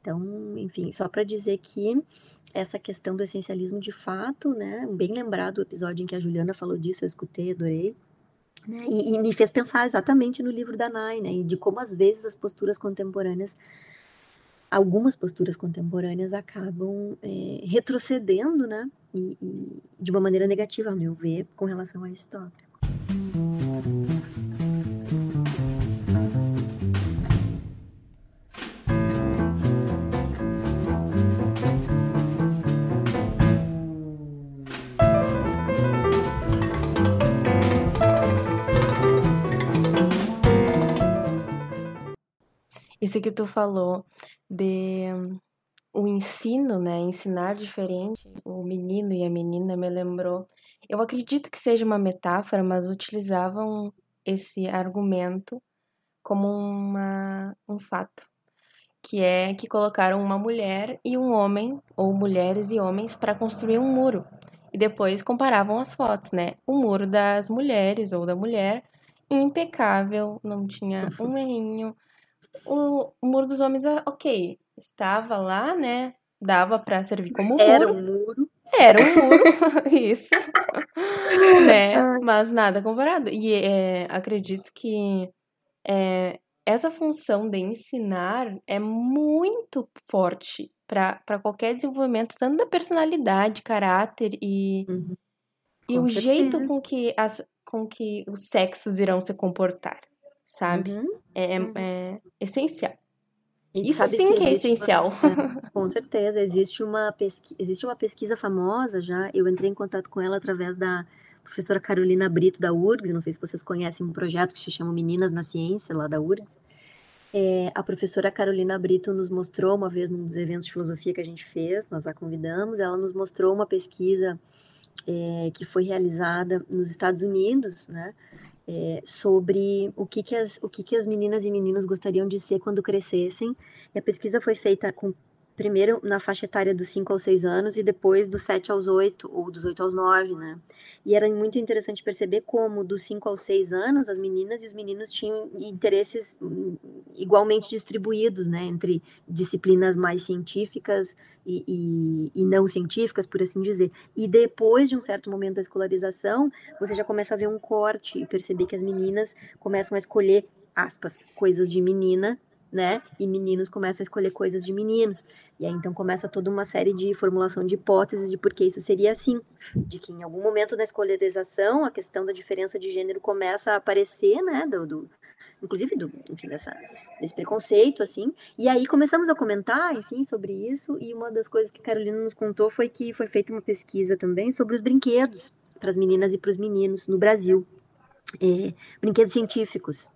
Então, enfim, só para dizer que essa questão do essencialismo de fato, né? Bem lembrado o episódio em que a Juliana falou disso, eu escutei, adorei né? E, e, me fez pensar exatamente no livro da Nai, né? E de como às vezes as posturas contemporâneas, algumas posturas contemporâneas acabam é, retrocedendo, né? E, e, de uma maneira negativa, a meu ver, com relação a esse tópico. Isso que tu falou de o ensino, né, ensinar diferente, o menino e a menina me lembrou. Eu acredito que seja uma metáfora, mas utilizavam esse argumento como uma, um fato, que é que colocaram uma mulher e um homem, ou mulheres e homens, para construir um muro. E depois comparavam as fotos, né? O muro das mulheres ou da mulher impecável, não tinha um errinho. O Muro dos Homens, ah, ok, estava lá, né? Dava para servir como muro. Era um muro. Era um muro, isso. né? Mas nada comparado. E é, acredito que é, essa função de ensinar é muito forte para qualquer desenvolvimento, tanto da personalidade, caráter e, Uhum. e Com o jeito com que, as, com que os sexos irão se comportar, sabe? Uhum. É, Uhum. é essencial. E Isso sim que é existe uma- essencial. É, com certeza, existe uma, pesqui... existe uma pesquisa famosa já, eu entrei em contato com ela através da professora Carolina Brito da URGS, não sei se vocês conhecem um projeto que se chama Meninas na Ciência, lá da URGS. É, a professora Carolina Brito nos mostrou uma vez num dos eventos de filosofia que a gente fez, nós a convidamos, ela nos mostrou uma pesquisa é, que foi realizada nos Estados Unidos, né, é, sobre o que que as, o que que as meninas e meninos gostariam de ser quando crescessem, e a pesquisa foi feita com primeiro na faixa etária dos 5 aos 6 anos e depois dos 7 aos 8 ou dos 8 aos 9, né? E era muito interessante perceber como dos 5 aos 6 anos as meninas e os meninos tinham interesses hum, igualmente distribuídos, né, entre disciplinas mais científicas e, e, e não científicas, por assim dizer. E depois de um certo momento da escolarização, você já começa a ver um corte e perceber que as meninas começam a escolher aspas, coisas de menina né? E meninos começam a escolher coisas de meninos. E aí então começa toda uma série de formulação de hipóteses de por que isso seria assim. De que em algum momento na escolarização a questão da diferença de gênero começa a aparecer, né? Do, do inclusive do, enfim, dessa, desse preconceito, assim. E aí começamos a comentar, enfim, sobre isso. E uma das coisas que Carolina nos contou foi que foi feita uma pesquisa também sobre os brinquedos para as meninas e para os meninos no Brasil. É, brinquedos científicos.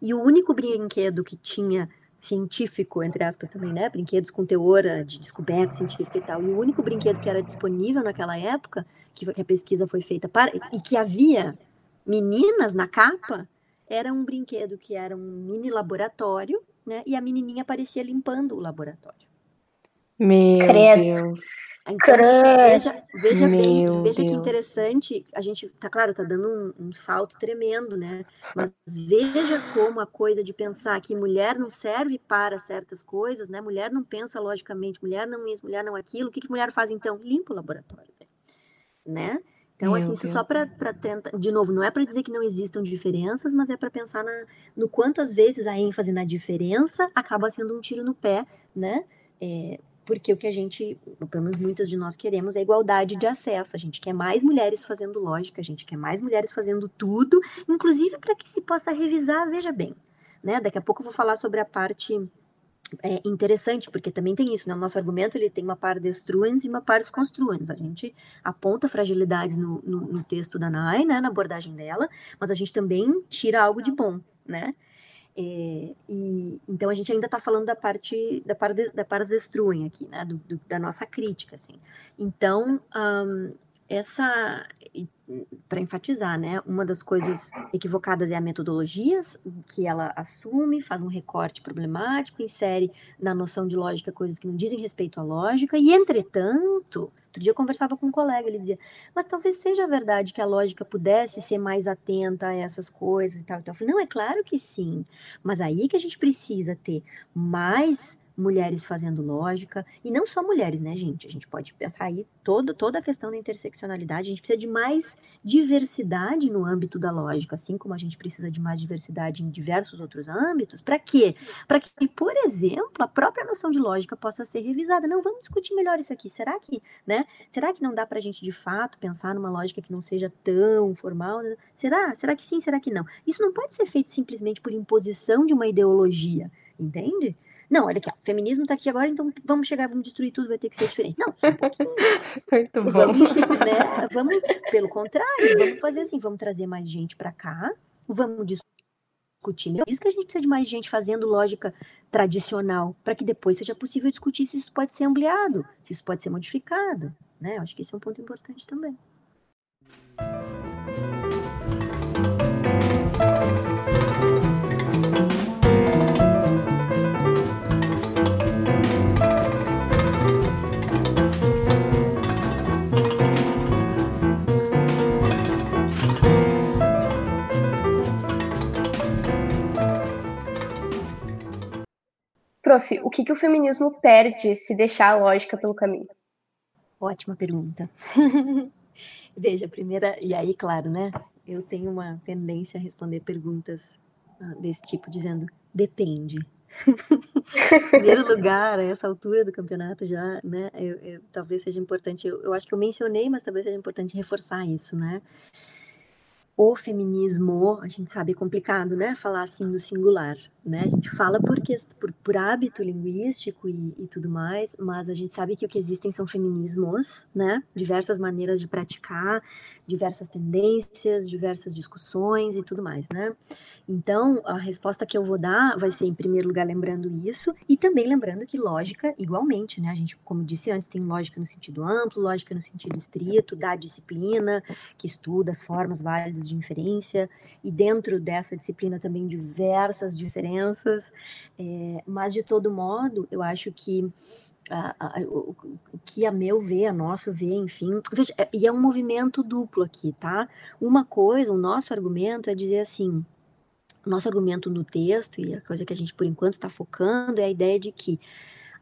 E o único brinquedo que tinha científico, entre aspas também, né? Brinquedos com teor de descoberta científica e tal. E o único brinquedo que era disponível naquela época, que, que a pesquisa foi feita para, e que havia meninas na capa, era um brinquedo que era um mini laboratório, né? E a menininha aparecia limpando o laboratório. Meu Credo. Deus. Então, veja, veja bem, veja que Deus. interessante, a gente, tá claro, tá dando um, um salto tremendo, né? Mas veja como a coisa de pensar que mulher não serve para certas coisas, né? Mulher não pensa logicamente, mulher não isso, mulher não aquilo. O que que mulher faz então? Limpa o laboratório, né? Então, Meu assim, isso Deus. só para tentar, de novo, não é para dizer que não existam diferenças, mas é para pensar na, no quanto às vezes a ênfase na diferença acaba sendo um tiro no pé, né? É, porque o que a gente, pelo menos muitas de nós queremos, é igualdade de acesso. A gente quer mais mulheres fazendo lógica, a gente quer mais mulheres fazendo tudo, inclusive para que se possa revisar, veja bem, né? Daqui a pouco eu vou falar sobre a parte é, interessante, porque também tem isso, né? O nosso argumento ele tem uma par destruens e uma par construens. A gente aponta fragilidades no, no, no texto da Nai, né? Na abordagem dela, mas a gente também tira algo de bom, né? É, e então a gente ainda está falando da parte da parte da parte destruem aqui, né? Do, do- da nossa crítica, assim. Então ahn, essa para enfatizar, né? Uma das coisas equivocadas é a metodologia que ela assume, faz um recorte problemático, insere na noção de lógica coisas que não dizem respeito à lógica e entretanto Outro dia eu conversava com um colega, ele dizia, mas talvez seja verdade que a lógica pudesse ser mais atenta a essas coisas e tal. Então eu falei, não, é claro que sim, mas aí que a gente precisa ter mais mulheres fazendo lógica, e não só mulheres, né, gente? A gente pode pensar aí todo, toda a questão da interseccionalidade, a gente precisa de mais diversidade no âmbito da lógica, assim como a gente precisa de mais diversidade em diversos outros âmbitos. Para quê? Para que, por exemplo, a própria noção de lógica possa ser revisada. Não, vamos discutir melhor isso aqui. Será que, né? Será que não dá para a gente de fato pensar numa lógica que não seja tão formal? né? Será? Será que sim? Será que não? Isso não pode ser feito simplesmente por imposição de uma ideologia, entende? Não, olha aqui, ó, o feminismo tá aqui agora, então vamos chegar, vamos destruir tudo, vai ter que ser diferente. Não, só um pouquinho. Muito bom. Vamos, né, vamos, pelo contrário, vamos fazer assim, vamos trazer mais gente para cá, vamos discutir. melhor. Isso que a gente precisa de mais gente fazendo lógica tradicional, para que depois seja possível discutir se isso pode ser ampliado, se isso pode ser modificado, né? Acho que esse é um ponto importante também. Prof, o que, que o feminismo perde se deixar a lógica pelo caminho? Ótima pergunta. Veja, primeira, e aí, claro, né? Eu tenho uma tendência a responder perguntas ah, desse tipo, dizendo depende. em primeiro lugar, a essa altura do campeonato já, né, eu, eu, talvez seja importante, eu, eu, acho que eu mencionei, mas talvez seja importante reforçar isso, né, o feminismo, a gente sabe, é complicado, né? Falar assim no singular, né? A gente fala por, por, por hábito linguístico e, e, tudo mais, mas a gente sabe que o que existem são feminismos, né? Diversas maneiras de praticar, diversas tendências, diversas discussões e tudo mais, né? Então, a resposta que eu vou dar vai ser, em primeiro lugar, lembrando isso, e também lembrando que lógica, igualmente, né? A gente, como disse antes, tem lógica no sentido amplo, lógica no sentido estrito, da disciplina, que estuda as formas válidas de inferência, e dentro dessa disciplina também diversas diferenças, é, mas de todo modo, eu acho que o, o, que a meu ver, a nosso ver, enfim. Veja, é, e é um movimento duplo aqui, tá? Uma coisa, o nosso argumento é dizer assim. Nosso argumento no texto, e a coisa que a gente por enquanto está focando, é a ideia de que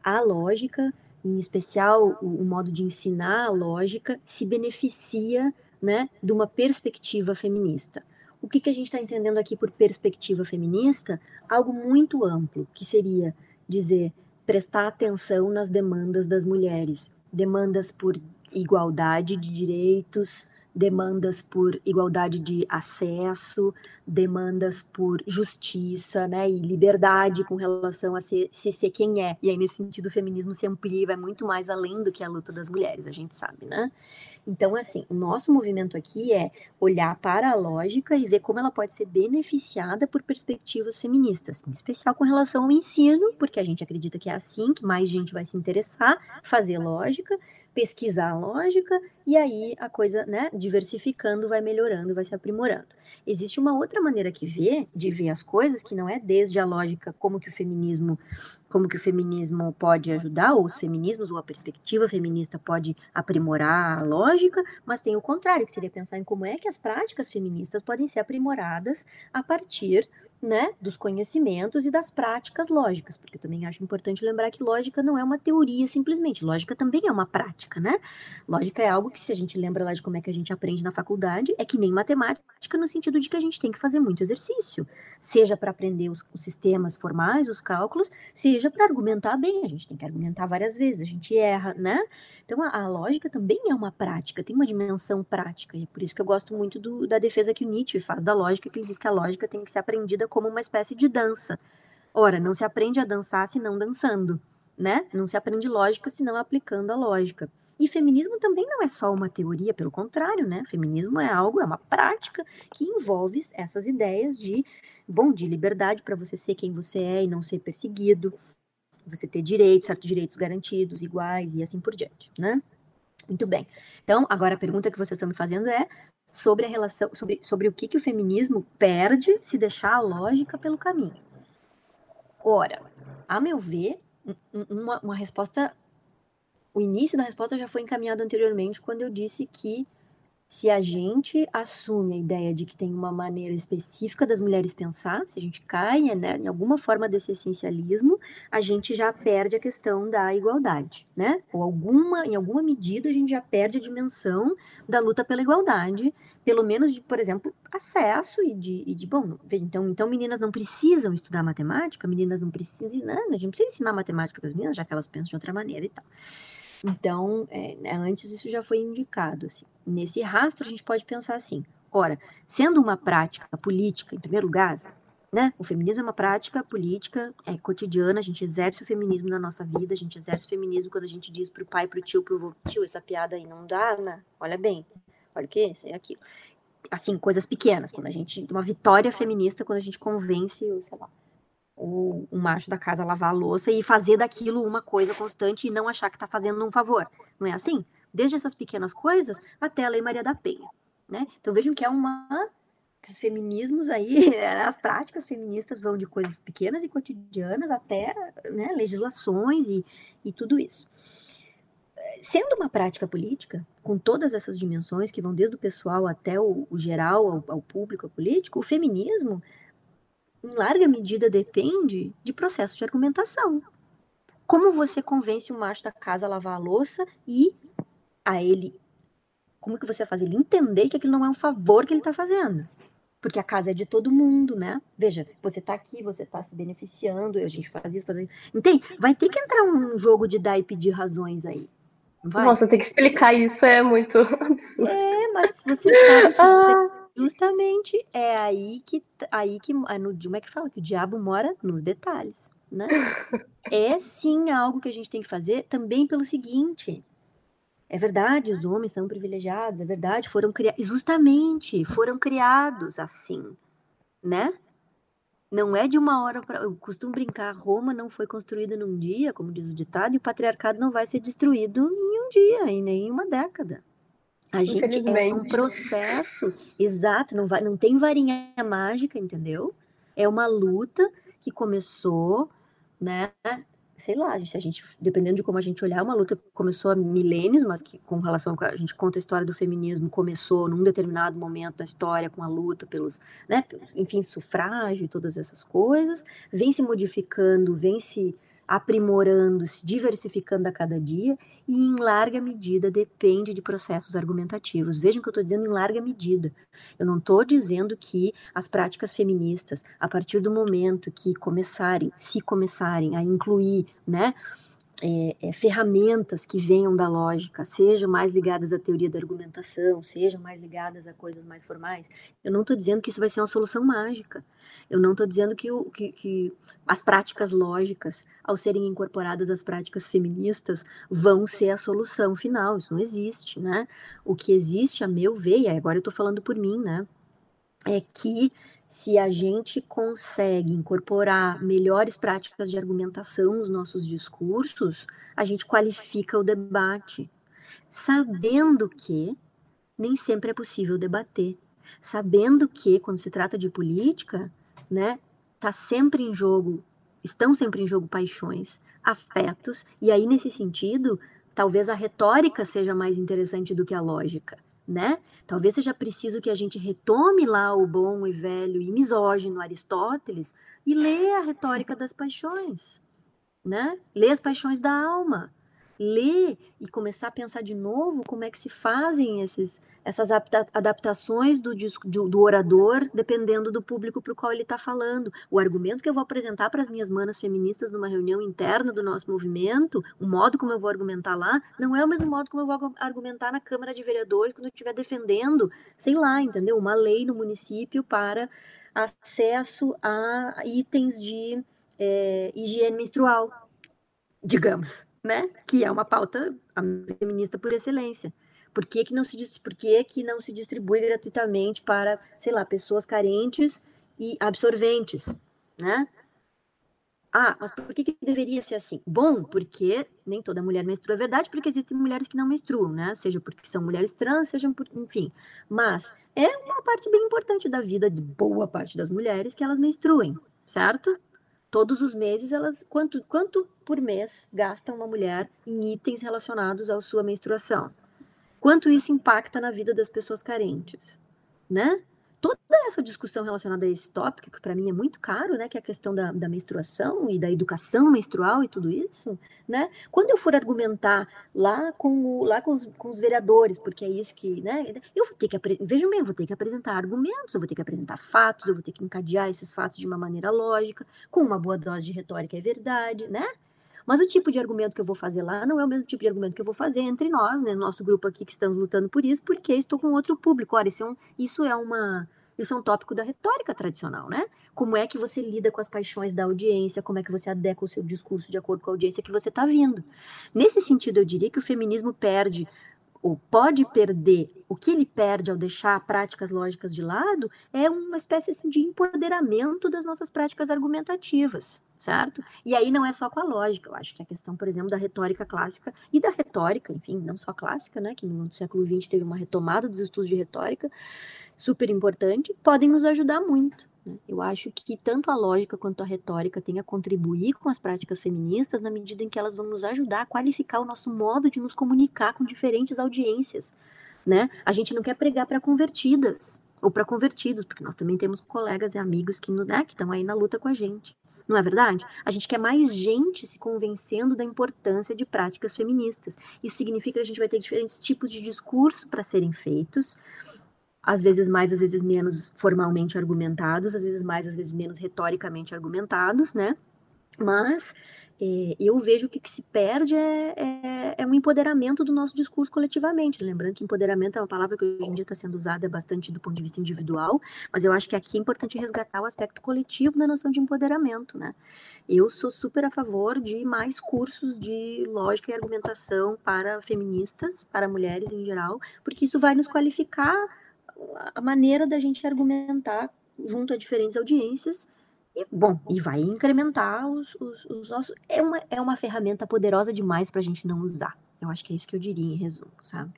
a lógica, em especial o, o modo de ensinar a lógica, se beneficia né, de uma perspectiva feminista. O que, que a gente está entendendo aqui por perspectiva feminista? Algo muito amplo, que seria dizer prestar atenção nas demandas das mulheres, demandas por igualdade de direitos, demandas por igualdade de acesso, demandas por justiça, né, e liberdade com relação a ser, se ser quem é. E aí, nesse sentido, o feminismo se amplia vai muito mais além do que a luta das mulheres, a gente sabe, né? Então, assim, o nosso movimento aqui é olhar para a lógica e ver como ela pode ser beneficiada por perspectivas feministas, em especial com relação ao ensino, porque a gente acredita que é assim que mais gente vai se interessar, fazer lógica, pesquisar a lógica e aí a coisa, né, diversificando, vai melhorando, vai se aprimorando. Existe uma outra maneira que vê, de ver as coisas, que não é desde a lógica como que o feminismo, como que o feminismo pode ajudar, ou os feminismos, ou a perspectiva feminista pode aprimorar a lógica, mas tem o contrário, que seria pensar em como é que as práticas feministas podem ser aprimoradas a partir né, dos conhecimentos e das práticas lógicas, porque também acho importante lembrar que lógica não é uma teoria simplesmente, lógica também é uma prática, né? Lógica é algo que se a gente lembra lá de como é que a gente aprende na faculdade, é que nem matemática no sentido de que a gente tem que fazer muito exercício, seja para aprender os, os, sistemas formais, os cálculos, seja para argumentar bem, a gente tem que argumentar várias vezes, a gente erra, né? Então a, a, lógica também é uma prática, tem uma dimensão prática, e é por isso que eu gosto muito do, da defesa que o Nietzsche faz da lógica, que ele diz que a lógica tem que ser aprendida como uma espécie de dança. Ora, não se aprende a dançar se não dançando, né? Não se aprende lógica se não aplicando a lógica. E feminismo também não é só uma teoria, pelo contrário, né? Feminismo é algo, é uma prática que envolve essas ideias de, bom, de liberdade para você ser quem você é e não ser perseguido, você ter direitos, certos direitos garantidos, iguais e assim por diante, né? Muito bem. Então, agora a pergunta que vocês estão me fazendo é sobre a relação, sobre, sobre o que, que o feminismo perde se deixar a lógica pelo caminho. Ora, a meu ver, uma, uma resposta. O início da resposta já foi encaminhado anteriormente quando eu disse que se a gente assume a ideia de que tem uma maneira específica das mulheres pensar, se a gente cai né, em alguma forma desse essencialismo, a gente já perde a questão da igualdade, né? Ou alguma, em alguma medida a gente já perde a dimensão da luta pela igualdade, pelo menos de, por exemplo, acesso e de, e de bom, então, então meninas não precisam estudar matemática, meninas não precisam, né? a gente não precisa ensinar matemática para as meninas, já que elas pensam de outra maneira e tal. Então, é, né, antes isso já foi indicado. Assim. Nesse rastro, a gente pode pensar assim: ora, sendo uma prática política, em primeiro lugar, né? O feminismo é uma prática política é, cotidiana, a gente exerce o feminismo na nossa vida, a gente exerce o feminismo quando a gente diz pro pai, pro tio, pro vô, tio, essa piada aí não dá, né? Olha bem, olha o que, isso e aquilo. Assim, coisas pequenas, quando a gente, uma vitória feminista, quando a gente convence, sei lá, o, o, macho da casa lavar a louça e fazer daquilo uma coisa constante e não achar que está fazendo um favor. Não é assim? Desde essas pequenas coisas até a Lei Maria da Penha. Né? Então vejam que é uma. Que os feminismos aí, as práticas feministas vão de coisas pequenas e cotidianas até né, legislações e, e tudo isso. Sendo uma prática política, com todas essas dimensões que vão desde o pessoal até o, o geral, ao, ao público, ao político, o feminismo em larga medida depende de processo de argumentação. Como você convence o macho da casa a lavar a louça e a ele. Como que você faz ele entender que aquilo não é um favor que ele está fazendo? Porque a casa é de todo mundo, né? Veja, você está aqui, você está se beneficiando, a gente faz isso, faz isso. Entende? Vai ter que entrar um jogo de dar e pedir razões aí. Vai. Nossa, tem que explicar isso, é muito absurdo. É, mas você sabe que ah. Justamente é aí que aí que é no como é que fala que o diabo mora nos detalhes né? É sim algo que a gente tem que fazer também pelo seguinte. É verdade, os homens são privilegiados, é verdade, foram criados, justamente, foram criados assim, né? Não é de uma hora para. Eu costumo brincar, Roma não foi construída num dia, como diz o ditado, e o patriarcado não vai ser destruído em um dia, em nem uma década. A gente é um processo, exato, não, vai, não tem varinha mágica, entendeu? É uma luta que começou né? Sei lá, a gente, dependendo de como a gente olhar, uma luta que começou há milênios, mas que com relação a gente conta a história do feminismo, começou num determinado momento da história com a luta pelos, né, pelos, enfim, sufrágio e todas essas coisas, vem se modificando, vem se aprimorando, se diversificando a cada dia e em larga medida depende de processos argumentativos. Vejam que eu estou dizendo em larga medida. Eu não estou dizendo que as práticas feministas, a partir do momento que começarem, se começarem a incluir, né, é, é, ferramentas que venham da lógica, sejam mais ligadas à teoria da argumentação, sejam mais ligadas a coisas mais formais. Eu não estou dizendo que isso vai ser uma solução mágica. Eu não estou dizendo que, o, que, que, as práticas lógicas, ao serem incorporadas às práticas feministas, vão ser a solução final. Isso não existe, né? O que existe, a meu ver, e agora eu estou falando por mim, né? É que se a gente consegue incorporar melhores práticas de argumentação nos nossos discursos, a gente qualifica o debate, sabendo que nem sempre é possível debater, sabendo que quando se trata de política, né, tá sempre em jogo, estão sempre em jogo paixões, afetos, e aí nesse sentido, talvez a retórica seja mais interessante do que a lógica né? Talvez seja preciso que a gente retome lá o bom e velho e misógino Aristóteles e lê a retórica das paixões, né? Lê as paixões da alma ler e começar a pensar de novo como é que se fazem esses, essas adaptações do, do, do orador, dependendo do público para o qual ele está falando. O argumento que eu vou apresentar para as minhas manas feministas numa reunião interna do nosso movimento, o modo como eu vou argumentar lá, não é o mesmo modo como eu vou argumentar na Câmara de Vereadores quando eu estiver defendendo, sei lá, entendeu? Uma lei no município para acesso a itens de é, higiene menstrual, digamos né? Que é uma pauta feminista por excelência. Por que, que, não, se, por que, que não se distribui gratuitamente para, sei lá, pessoas carentes e absorventes, né? Ah, mas por que, que deveria ser assim? Bom, porque nem toda mulher menstrua é verdade, porque existem mulheres que não menstruam, né? Seja porque são mulheres trans, seja por, enfim. Mas é uma parte bem importante da vida de boa parte das mulheres que elas menstruem, certo? Todos os meses, elas quanto, quanto por mês gasta uma mulher em itens relacionados à sua menstruação? Quanto isso impacta na vida das pessoas carentes, né? Toda essa discussão relacionada a esse tópico, que para mim é muito caro, né, que é a questão da, da, menstruação e da educação menstrual e tudo isso, né, quando eu for argumentar lá com, o, lá com, os, com os vereadores, porque é isso que, né, eu vou ter que, vejam bem, eu vou ter que apresentar argumentos, eu vou ter que apresentar fatos, eu vou ter que encadear esses fatos de uma maneira lógica, com uma boa dose de retórica, é verdade, né, mas o tipo de argumento que eu vou fazer lá não é o mesmo tipo de argumento que eu vou fazer entre nós, né? Nosso grupo aqui que estamos lutando por isso, porque estou com outro público. Ora, isso é, um, isso é uma. Isso é um tópico da retórica tradicional, né? Como é que você lida com as paixões da audiência, como é que você adequa o seu discurso de acordo com a audiência que você está vindo. Nesse sentido, eu diria que o feminismo perde ou pode perder, o que ele perde ao deixar práticas lógicas de lado é uma espécie assim, de empoderamento das nossas práticas argumentativas, certo? E aí não é só com a lógica, eu acho que a questão, por exemplo, da retórica clássica e da retórica, enfim, não só clássica, né, que no século XX teve uma retomada dos estudos de retórica, super importante, podem nos ajudar muito. Né? Eu acho que tanto a lógica quanto a retórica têm a contribuir com as práticas feministas na medida em que elas vão nos ajudar a qualificar o nosso modo de nos comunicar com diferentes audiências. Né? A gente não quer pregar para convertidas ou para convertidos, porque nós também temos colegas e amigos que né, estão aí na luta com a gente. Não é verdade? A gente quer mais gente se convencendo da importância de práticas feministas. Isso significa que a gente vai ter diferentes tipos de discurso para serem feitos, às vezes mais, às vezes menos formalmente argumentados, às vezes mais, às vezes menos retoricamente argumentados, né? Mas é, eu vejo que o que se perde é, é, é, um empoderamento do nosso discurso coletivamente. Lembrando que empoderamento é uma palavra que hoje em dia está sendo usada bastante do ponto de vista individual, mas eu acho que aqui é importante resgatar o aspecto coletivo da noção de empoderamento. Né? Eu sou super a favor de mais cursos de lógica e argumentação para feministas, para mulheres em geral, porque isso vai nos qualificar a maneira da gente argumentar junto a diferentes audiências e, bom, e vai incrementar os, os, os nossos. É uma, é uma ferramenta poderosa demais para a gente não usar. Eu acho que é isso que eu diria em resumo, sabe?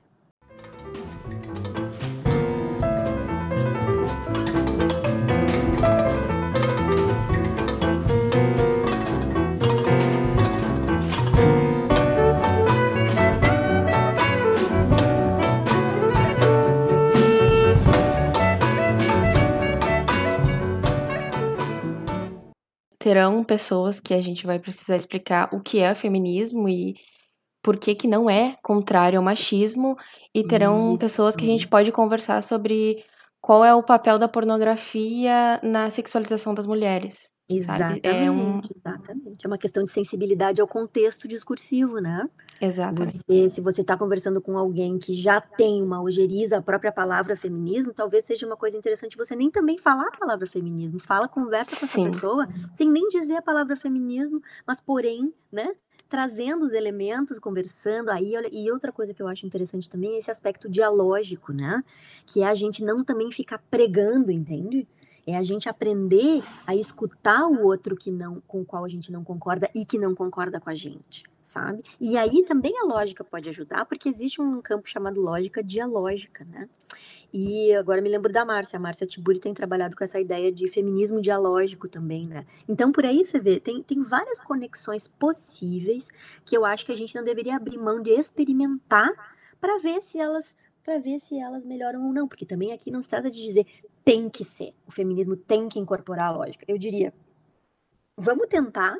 Terão pessoas que a gente vai precisar explicar o que é feminismo e por que, que não é contrário ao machismo, e terão Isso. pessoas que a gente pode conversar sobre qual é o papel da pornografia na sexualização das mulheres. Exatamente, é um... exatamente. É uma questão de sensibilidade ao contexto discursivo, né? Exatamente. Você, se você está conversando com alguém que já tem uma ojeriza a própria palavra feminismo, talvez seja uma coisa interessante você nem também falar a palavra feminismo. Fala, conversa com Sim. essa pessoa, sem nem dizer a palavra feminismo, mas porém, né? Trazendo os elementos, conversando. Aí, e outra coisa que eu acho interessante também é esse aspecto dialógico, né? Que é a gente não também ficar pregando, entende? É a gente aprender a escutar o outro que não, com o qual a gente não concorda e que não concorda com a gente, sabe? E aí também a lógica pode ajudar, porque existe um campo chamado lógica dialógica, né? E agora me lembro da Márcia. A Márcia Tiburi tem trabalhado com essa ideia de feminismo dialógico também, né? Então, por aí você vê, tem, tem várias conexões possíveis que eu acho que a gente não deveria abrir mão de experimentar para ver se elas para ver se elas melhoram ou não, porque também aqui não se trata de dizer tem que ser, o feminismo tem que incorporar a lógica. Eu diria, vamos tentar,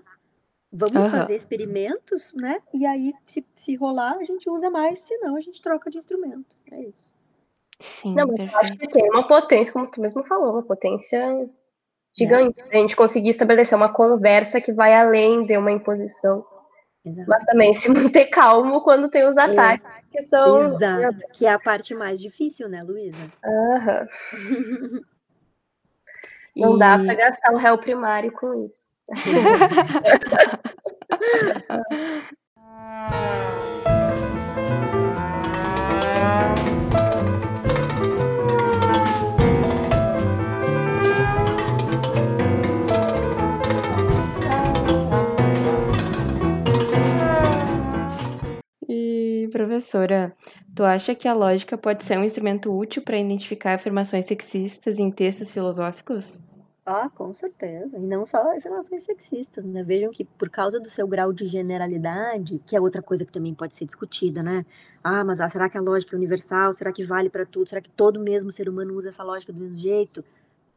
vamos uhum. fazer experimentos, né? E aí, se, se rolar, a gente usa mais, se não, a gente troca de instrumento. É isso. Sim, não, mas eu acho que tem uma potência, como tu mesmo falou, uma potência gigante. É. A gente conseguir estabelecer uma conversa que vai além de uma imposição. Exato. Mas também se manter calmo quando tem os ataques, é. que são. Exato, que é a parte mais difícil, né, Luísa? Aham. Não e... dá para gastar o réu primário com isso. professora, tu acha que a lógica pode ser um instrumento útil para identificar afirmações sexistas em textos filosóficos? Ah, com certeza. E não só afirmações sexistas, né? Vejam que por causa do seu grau de generalidade, que é outra coisa que também pode ser discutida, né? Ah, mas ah, será que a lógica é universal? Será que vale para tudo? Será que todo mesmo ser humano usa essa lógica do mesmo jeito?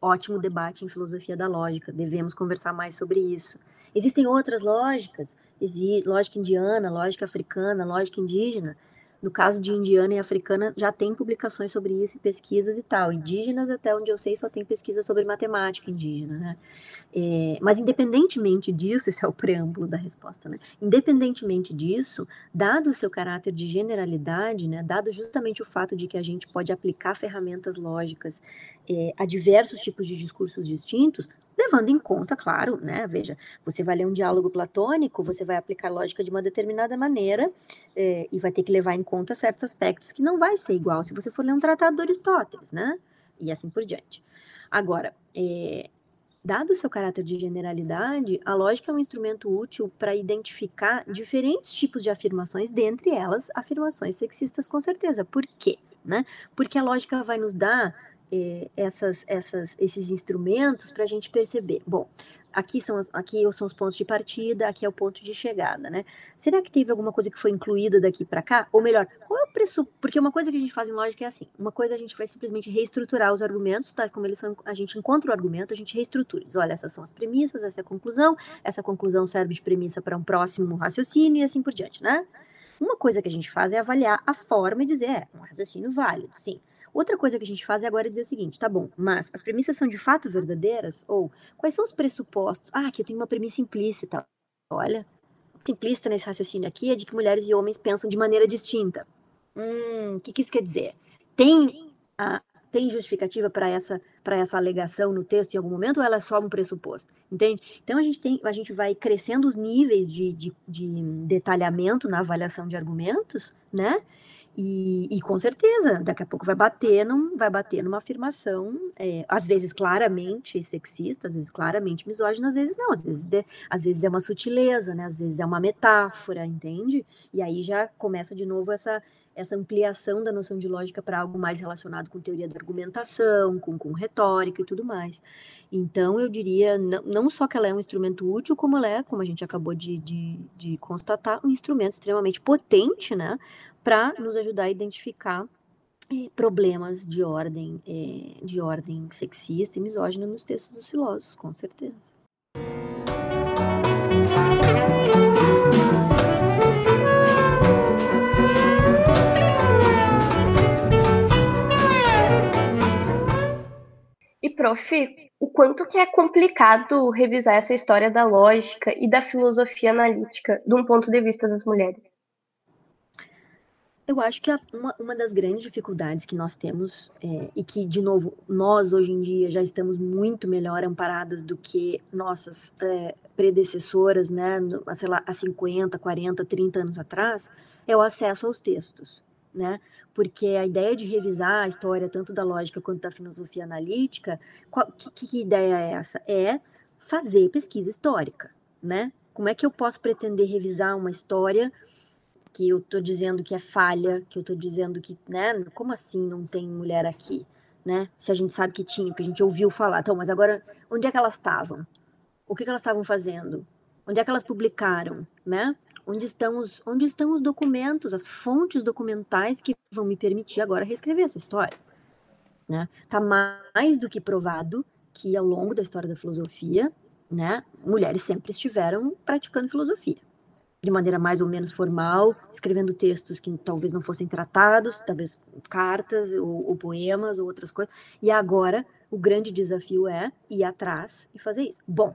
Ótimo debate em filosofia da lógica. Devemos conversar mais sobre isso. Existem outras lógicas, lógica indiana, lógica africana, lógica indígena. No caso de indiana e africana, já tem publicações sobre isso, pesquisas e tal. Indígenas, até onde eu sei, só tem pesquisa sobre matemática indígena, né? É, mas independentemente disso, esse é o preâmbulo da resposta, né? Independentemente disso, dado o seu caráter de generalidade, né? Dado justamente o fato de que a gente pode aplicar ferramentas lógicas é, a diversos tipos de discursos distintos, levando em conta, claro, né? Veja, você vai ler um diálogo platônico, você vai aplicar lógica de uma determinada maneira é, e vai ter que levar em conta certos aspectos que não vai ser igual se você for ler um tratado de Aristóteles, né? E assim por diante. Agora, é, dado o seu caráter de generalidade, a lógica é um instrumento útil para identificar diferentes tipos de afirmações, dentre elas afirmações sexistas, com certeza. Por quê? Né? Porque a lógica vai nos dar eh, essas, essas, esses instrumentos para a gente perceber. Bom, aqui são, aqui são os pontos de partida, aqui é o ponto de chegada, né? Será que teve alguma coisa que foi incluída daqui para cá? Ou melhor, qual é o preço? Porque uma coisa que a gente faz em lógica é assim: uma coisa a gente vai simplesmente reestruturar os argumentos, tá? Como eles são, a gente encontra o argumento, a gente reestrutura. Diz, olha, essas são as premissas, essa é a conclusão, essa conclusão serve de premissa para um próximo raciocínio e assim por diante, né? Uma coisa que a gente faz é avaliar a forma e dizer, é, um raciocínio válido, sim. Outra coisa que a gente faz é agora dizer o seguinte, tá bom, mas as premissas são de fato verdadeiras? Ou quais são os pressupostos? Ah, aqui eu tenho uma premissa implícita. Olha, implícita nesse raciocínio aqui é de que mulheres e homens pensam de maneira distinta. Hum, o que, que isso quer dizer? Tem, a, tem justificativa para essa, essa alegação no texto em algum momento ou ela é só um pressuposto? Entende? Então a gente, tem, a gente vai crescendo os níveis de, de, de detalhamento na avaliação de argumentos, né? E, e, com certeza, daqui a pouco vai bater, num, vai bater numa afirmação, é, às vezes claramente sexista, às vezes claramente misógina, às vezes não, às vezes, de, às vezes é uma sutileza, né? Às vezes é uma metáfora, entende? E aí já começa de novo essa, essa ampliação da noção de lógica para algo mais relacionado com teoria da argumentação, com, com retórica e tudo mais. Então, eu diria, não, não só que ela é um instrumento útil, como ela é, como a gente acabou de, de, de constatar, um instrumento extremamente potente, né? para nos ajudar a identificar eh, problemas de ordem, eh, de ordem sexista e misógina nos textos dos filósofos, com certeza. E, prof, o quanto que é complicado revisar essa história da lógica e da filosofia analítica de um ponto de vista das mulheres? Eu acho que uma, uma das grandes dificuldades que nós temos, é, e que, de novo, nós hoje em dia já estamos muito melhor amparadas do que nossas é, predecessoras, né, sei lá, há 50, 40, 30 anos atrás, é o acesso aos textos, né? Porque a ideia de revisar a história, tanto da lógica quanto da filosofia analítica, qual, que, que ideia é essa? É fazer pesquisa histórica, né? Como é que eu posso pretender revisar uma história que eu tô dizendo que é falha, que eu tô dizendo que, né, como assim não tem mulher aqui, né? Se a gente sabe que tinha, porque a gente ouviu falar. Então, mas agora, onde é que elas estavam? O que, que elas estavam fazendo? Onde é que elas publicaram, né? Onde estão, os, onde estão os documentos, as fontes documentais que vão me permitir agora reescrever essa história? Né? Tá mais do que provado que ao longo da história da filosofia, né, mulheres sempre estiveram praticando filosofia de maneira mais ou menos formal, escrevendo textos que talvez não fossem tratados, talvez cartas ou, ou, poemas ou outras coisas. E agora o grande desafio é ir atrás e fazer isso. Bom,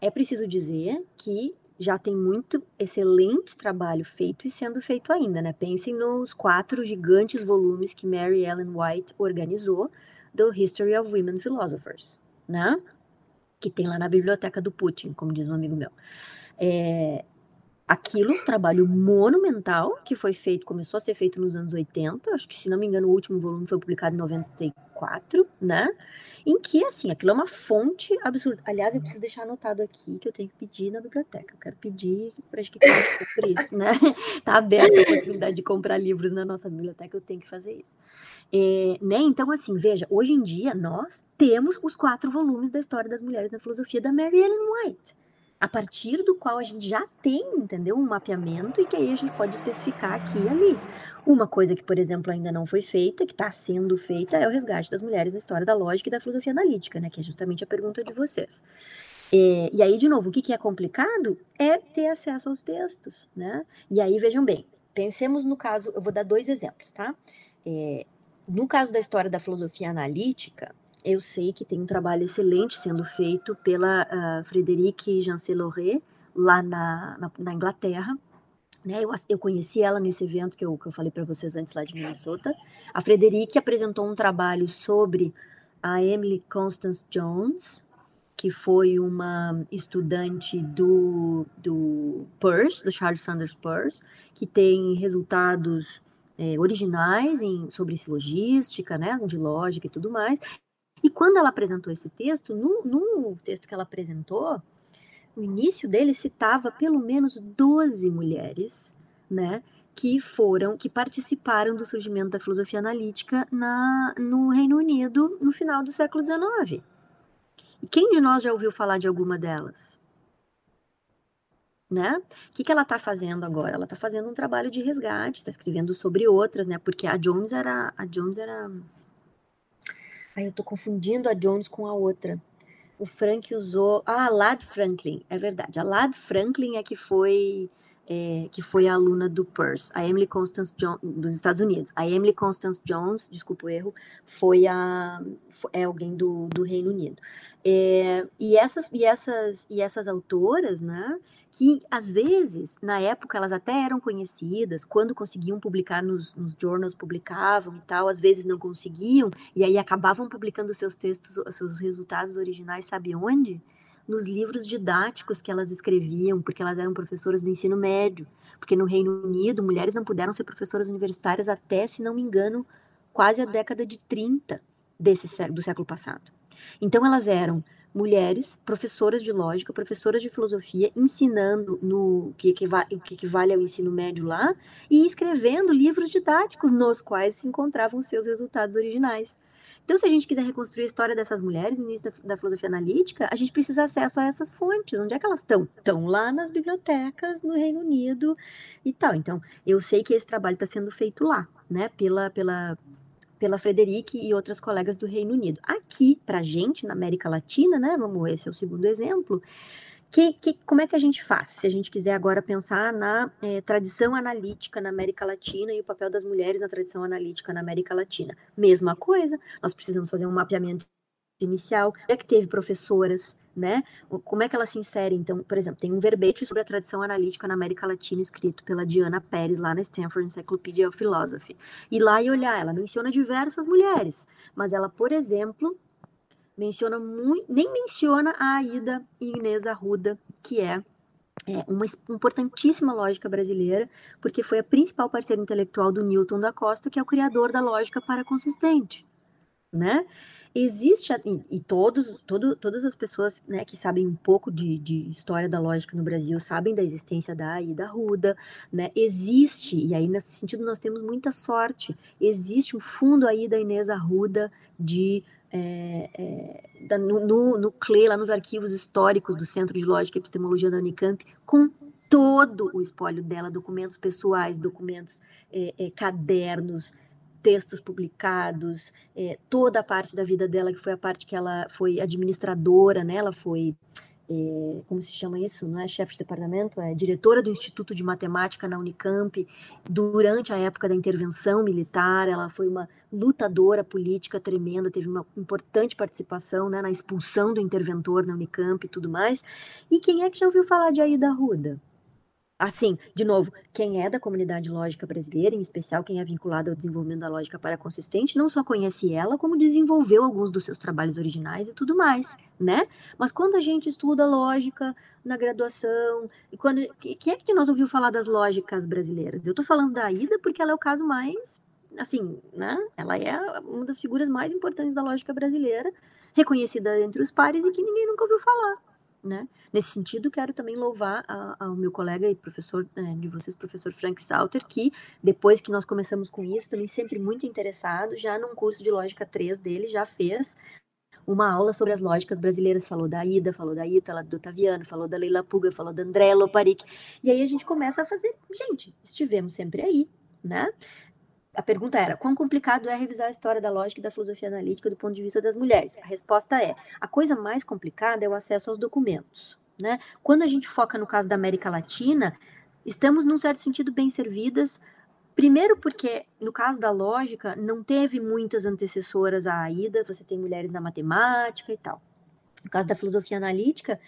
é preciso dizer que já tem muito excelente trabalho feito e sendo feito ainda, né? Pensem nos quatro gigantes volumes que Mary Ellen White organizou do History of Women Philosophers, né? Que tem lá na biblioteca do Putin, como diz um amigo meu. É, aquilo, um trabalho monumental que foi feito, começou a ser feito nos anos 80, acho que se não me engano o último volume foi publicado em 94, né? Em que, assim, aquilo é uma fonte absurda. Aliás, eu preciso deixar anotado aqui que eu tenho que pedir na biblioteca. Eu quero pedir para que compre isso, né? Tá aberta a possibilidade de comprar livros na nossa biblioteca, eu tenho que fazer isso. É, né? Então, assim, veja, hoje em dia nós temos os quatro volumes da história das mulheres na filosofia da Mary Ellen White a partir do qual a gente já tem, entendeu? Um mapeamento e que aí a gente pode especificar aqui e ali. Uma coisa que, por exemplo, ainda não foi feita, que está sendo feita, é o resgate das mulheres na história da lógica e da filosofia analítica, né? Que é justamente a pergunta de vocês. É, e aí, de novo, o que, que é complicado é ter acesso aos textos, né? E aí, vejam bem, pensemos no caso, eu vou dar dois exemplos, tá? É, no caso da história da filosofia analítica, eu sei que tem um trabalho excelente sendo feito pela uh, Frederique Janceloré, lá na, na, na Inglaterra. Né, eu, eu, conheci ela nesse evento que eu, que eu falei para vocês antes lá de Minnesota. A Frederique apresentou um trabalho sobre a Emily Constance Jones, que foi uma estudante do, do do Charles Sanders Peirce, que tem resultados é, originais em, sobre silogística, né, de lógica e tudo mais, e quando ela apresentou esse texto, no, no texto que ela apresentou, o início dele citava pelo menos 12 mulheres, né, que foram, que participaram do surgimento da filosofia analítica na, no Reino Unido no final do século XIX. E quem de nós já ouviu falar de alguma delas? Né? O que, que ela está fazendo agora? Ela está fazendo um trabalho de resgate, está escrevendo sobre outras, né? Porque a Jones era, a Jones era, Ai, eu estou confundindo a Jones com a outra. O Frank usou, ah, a Lad Franklin, é verdade. A Lad Franklin é que foi é, que foi a aluna do Peirce, a Emily Constance Jones, dos Estados Unidos. A Emily Constance Jones, desculpa o erro, foi a é alguém do, do Reino Unido. É, e essas e essas e essas autoras, né? Que às vezes, na época, elas até eram conhecidas, quando conseguiam publicar nos, nos journals, publicavam e tal, às vezes não conseguiam, e aí acabavam publicando seus textos, seus resultados originais, sabe onde? nos livros didáticos que elas escreviam, porque elas eram professoras do ensino médio. Porque no Reino Unido, mulheres não puderam ser professoras universitárias até, se não me engano, quase a década de 30 desse, do século passado. Então, elas eram mulheres, professoras de lógica, professoras de filosofia, ensinando no que, equivale, que equivale ao ensino médio lá, e escrevendo livros didáticos nos quais se encontravam seus resultados originais. Então, se a gente quiser reconstruir a história dessas mulheres no início da, da filosofia analítica, a gente precisa acesso a essas fontes. Onde é que elas estão? Estão lá nas bibliotecas no Reino Unido e tal. Então, eu sei que esse trabalho está sendo feito lá, né, pela, pela, pela Frederic e outras colegas do Reino Unido. Aqui, para a gente, na América Latina, né, vamos, esse é o segundo exemplo, que, que, como é que a gente faz? Se a gente quiser agora pensar na é, tradição analítica na América Latina e o papel das mulheres na tradição analítica na América Latina. Mesma coisa, nós precisamos fazer um mapeamento inicial, já que teve professoras, né? Como é que elas se inserem? Então, por exemplo, tem um verbete sobre a tradição analítica na América Latina escrito pela Diana Pérez lá na Stanford Encyclopedia of Philosophy. E lá e olhar, ela menciona diversas mulheres, mas ela, por exemplo, menciona muito, nem menciona a Aida Inês Arruda, que é, é uma importantíssima lógica brasileira, porque foi a principal parceira intelectual do Newton da Costa, que é o criador da lógica paraconsistente, né? Existe, e, todos, todo, todas as pessoas né, que sabem um pouco de, de, história da lógica no Brasil sabem da existência da Aida Ruda, né? Existe, e aí nesse sentido nós temos muita sorte, existe um fundo aí da Inês Arruda de é, é, da, no, no, no CLE, lá nos arquivos históricos do Centro de Lógica e Epistemologia da Unicamp, com todo o espólio dela, documentos pessoais, documentos, é cadernos, textos publicados, é, toda a parte da vida dela, que foi a parte que ela foi administradora, né? Ela foi é, como se chama isso, não é chefe de departamento, é diretora do Instituto de Matemática na Unicamp, durante a época da intervenção militar, ela foi uma lutadora política tremenda, teve uma importante participação né, na expulsão do interventor na Unicamp e tudo mais. E quem é que já ouviu falar de Aida Ruda? Assim, de novo, quem é da comunidade lógica brasileira, em especial quem é vinculado ao desenvolvimento da lógica paraconsistente, não só conhece ela, como desenvolveu alguns dos seus trabalhos originais e tudo mais, né? Mas quando a gente estuda lógica na graduação, e quando quem é que nós ouviu falar das lógicas brasileiras? Eu tô falando da Ida porque ela é o caso mais, assim, né? Ela é uma das figuras mais importantes da lógica brasileira, reconhecida entre os pares e que ninguém nunca ouviu falar. Né? Nesse sentido, quero também louvar ao meu colega e professor é, de vocês, professor Frank Salter, que depois que nós começamos com isso, também sempre muito interessado, já num curso de lógica 3 dele, já fez uma aula sobre as lógicas brasileiras, falou da Ida, falou da Ítala, do Otaviano, falou da Leila Puga, falou da André Loparic, e aí a gente começa a fazer, gente, estivemos sempre aí, né? A pergunta era: quão complicado é revisar a história da lógica e da filosofia analítica do ponto de vista das mulheres? A resposta é: a coisa mais complicada é o acesso aos documentos. Né? Quando a gente foca no caso da América Latina, estamos, num certo sentido, bem servidas. Primeiro, porque no caso da lógica, não teve muitas antecessoras à Aida, você tem mulheres na matemática e tal no caso da filosofia analítica,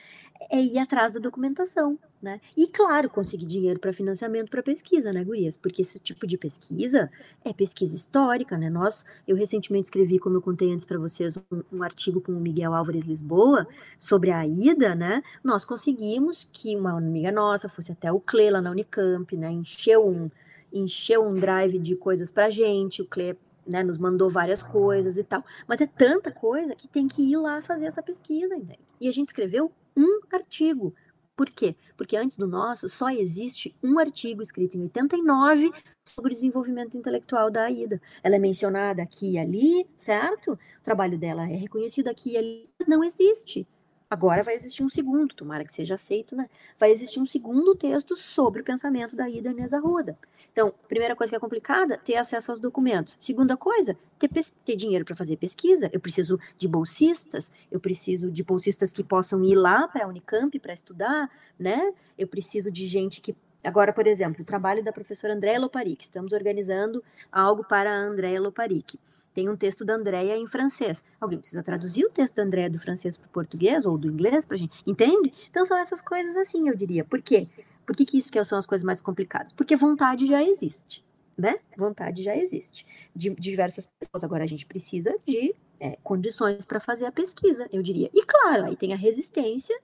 é ir atrás da documentação, né? E, claro, conseguir dinheiro para financiamento para pesquisa, né, Gurias? Porque esse tipo de pesquisa é pesquisa histórica, né? Nós, eu recentemente escrevi, como eu contei antes para vocês, um, um, artigo com o Miguel Álvares Lisboa sobre a ida, né? Nós conseguimos que uma amiga nossa fosse até o CLE lá na Unicamp, né? Encheu um, encheu um drive de coisas para gente, o CLE né, nos mandou várias coisas e tal. Mas é tanta coisa que tem que ir lá fazer essa pesquisa, entende? E a gente escreveu um artigo Por quê? Porque antes do nosso só existe um artigo escrito em 89 sobre o desenvolvimento intelectual da Aida. Ela é mencionada aqui e ali, certo? O trabalho dela é reconhecido aqui e ali, mas não existe Agora vai existir um segundo, tomara que seja aceito, né? Vai existir um segundo texto sobre o pensamento da Ida Inês Arruda. Então, primeira coisa que é complicada, ter acesso aos documentos. Segunda coisa, ter, ter dinheiro para fazer pesquisa. Eu preciso de bolsistas, eu preciso de bolsistas que possam ir lá para a Unicamp para estudar, né? Eu preciso de gente que Agora, por exemplo, o trabalho da professora Andréa Loparic. Estamos organizando algo para a Andréa Loparic tem um texto da Andréia em francês. Alguém precisa traduzir o texto da Andréia do francês para o português ou do inglês para gente, entende? Então são essas coisas assim, eu diria. Por quê? Por que, que isso que são as coisas mais complicadas? Porque vontade já existe, né? Vontade já existe de, de diversas pessoas. Agora a gente precisa de é, condições para fazer a pesquisa, eu diria. E claro, aí tem a resistência,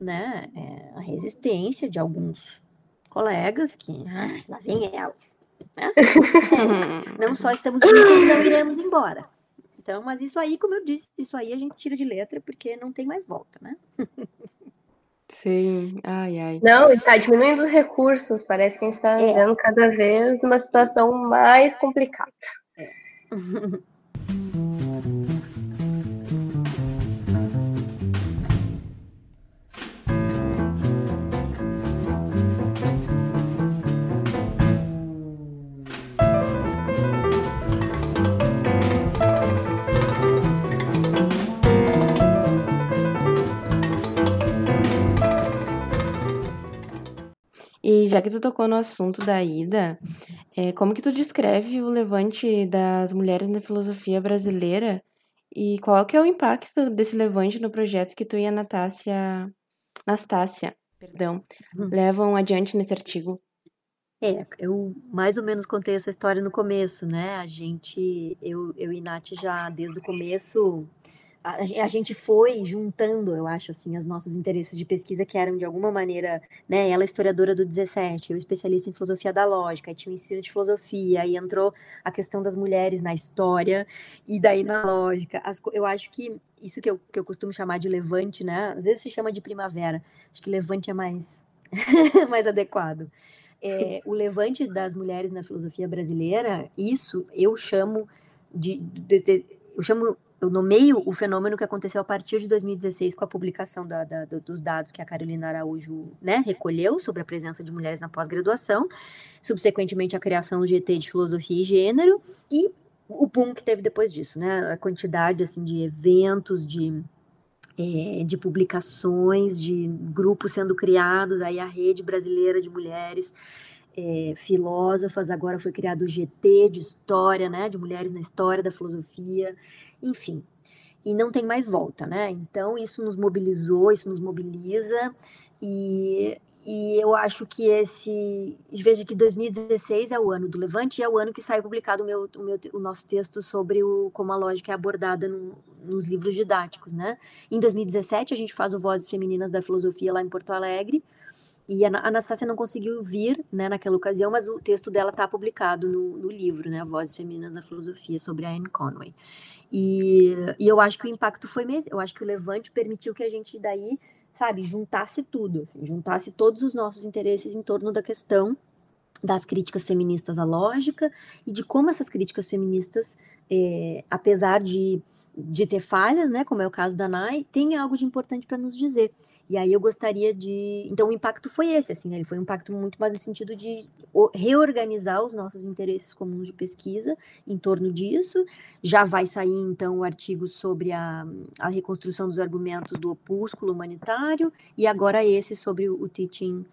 né? É, a resistência de alguns colegas que, ah, lá vem elas né? não só estamos indo, como não iremos embora. Então, mas isso aí, como eu disse, isso aí a gente tira de letra porque não tem mais volta, né? Sim, ai, ai. Não, está diminuindo os recursos, parece que a gente está é. vendo cada vez uma situação mais complicada. É. E já que tu tocou no assunto da ida, é, como que tu descreve o levante das mulheres na filosofia brasileira e qual que é o impacto desse levante no projeto que tu e a Natácia, Nastácia, perdão, uhum. levam adiante nesse artigo? É, eu mais ou menos contei essa história no começo, né? A gente, eu, eu e Nath já desde o começo a, gente foi juntando, eu acho, assim, os nossos interesses de pesquisa que eram de alguma maneira, né, ela é historiadora do 17, eu especialista em filosofia da lógica, aí tinha o ensino de filosofia, aí entrou a questão das mulheres na história e daí na lógica. As, eu acho que isso que eu, que eu costumo chamar de levante, né, às vezes se chama de primavera, acho que levante é mais, mais adequado. É, o levante das mulheres na filosofia brasileira, isso eu chamo de, de, de eu chamo eu nomeio o fenômeno que aconteceu a partir de 2016 com a publicação da, da, dos dados que a Carolina Araújo né, recolheu sobre a presença de mulheres na pós-graduação, subsequentemente a criação do GT de Filosofia e Gênero e o boom que teve depois disso, né? A quantidade assim de eventos, de é, de publicações, de grupos sendo criados, aí a rede brasileira de mulheres é, filósofas, agora foi criado o GT de história, né, de mulheres na história da filosofia, enfim. E não tem mais volta, né? Então, isso nos mobilizou, isso nos mobiliza, e, e eu acho que esse. Veja que 2016 é o ano do Levante e é o ano que sai publicado o, meu, o, meu, o nosso texto sobre o, como a lógica é abordada no, nos livros didáticos, né? Em 2017, a gente faz o Vozes Femininas da Filosofia lá em Porto Alegre. E a Anastácia não conseguiu vir né, naquela ocasião, mas o texto dela está publicado no, no, livro, né, Vozes Femininas na Filosofia, sobre a Anne Conway. E, e eu acho que o impacto foi mesmo, eu acho que o Levante permitiu que a gente daí, sabe, juntasse tudo, assim, juntasse todos os nossos interesses em torno da questão das críticas feministas à lógica e de como essas críticas feministas, é, apesar de, de ter falhas, né, como é o caso da Nai, tem algo de importante para nos dizer. E aí eu gostaria de. Então o impacto foi esse, assim, né? Ele foi um impacto muito mais no sentido de reorganizar os nossos interesses comuns de pesquisa em torno disso. Já vai sair, então, o artigo sobre a, a reconstrução dos argumentos do opúsculo humanitário, e agora esse sobre o, teaching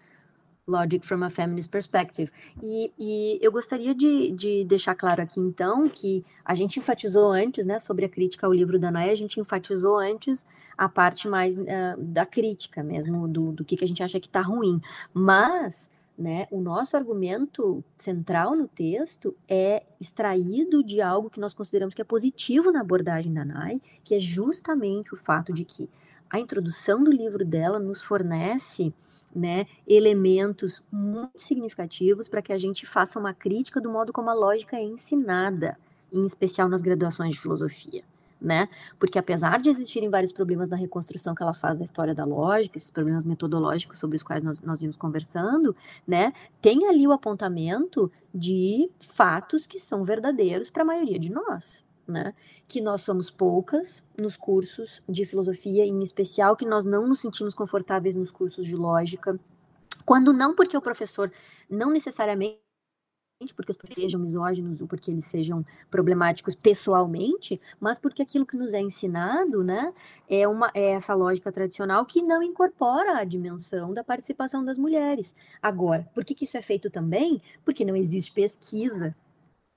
Logic from a Feminist Perspective. E, e eu gostaria de, de, deixar claro aqui, então, que a gente enfatizou antes, né, sobre a crítica ao livro da Naya, a gente enfatizou antes a parte mais uh, da crítica mesmo, do, do que, que a gente acha que está ruim. Mas, né, o nosso argumento central no texto é extraído de algo que nós consideramos que é positivo na abordagem da Nai, que é justamente o fato de que a introdução do livro dela nos fornece né, elementos muito significativos para que a gente faça uma crítica do modo como a lógica é ensinada, em especial nas graduações de filosofia. né? Porque apesar de existirem vários problemas na reconstrução que ela faz da história da lógica, esses problemas metodológicos sobre os quais nós, nós vimos conversando, né? Tem ali o apontamento de fatos que são verdadeiros para a maioria de nós, né? Que nós somos poucas nos cursos de filosofia, em especial que nós não nos sentimos confortáveis nos cursos de lógica, quando não porque o professor não necessariamente porque os professores sejam misóginos ou porque eles sejam problemáticos pessoalmente, mas porque aquilo que nos é ensinado, né, é uma é essa lógica tradicional que não incorpora a dimensão da participação das mulheres. Agora, por que, que isso é feito também? Porque não existe pesquisa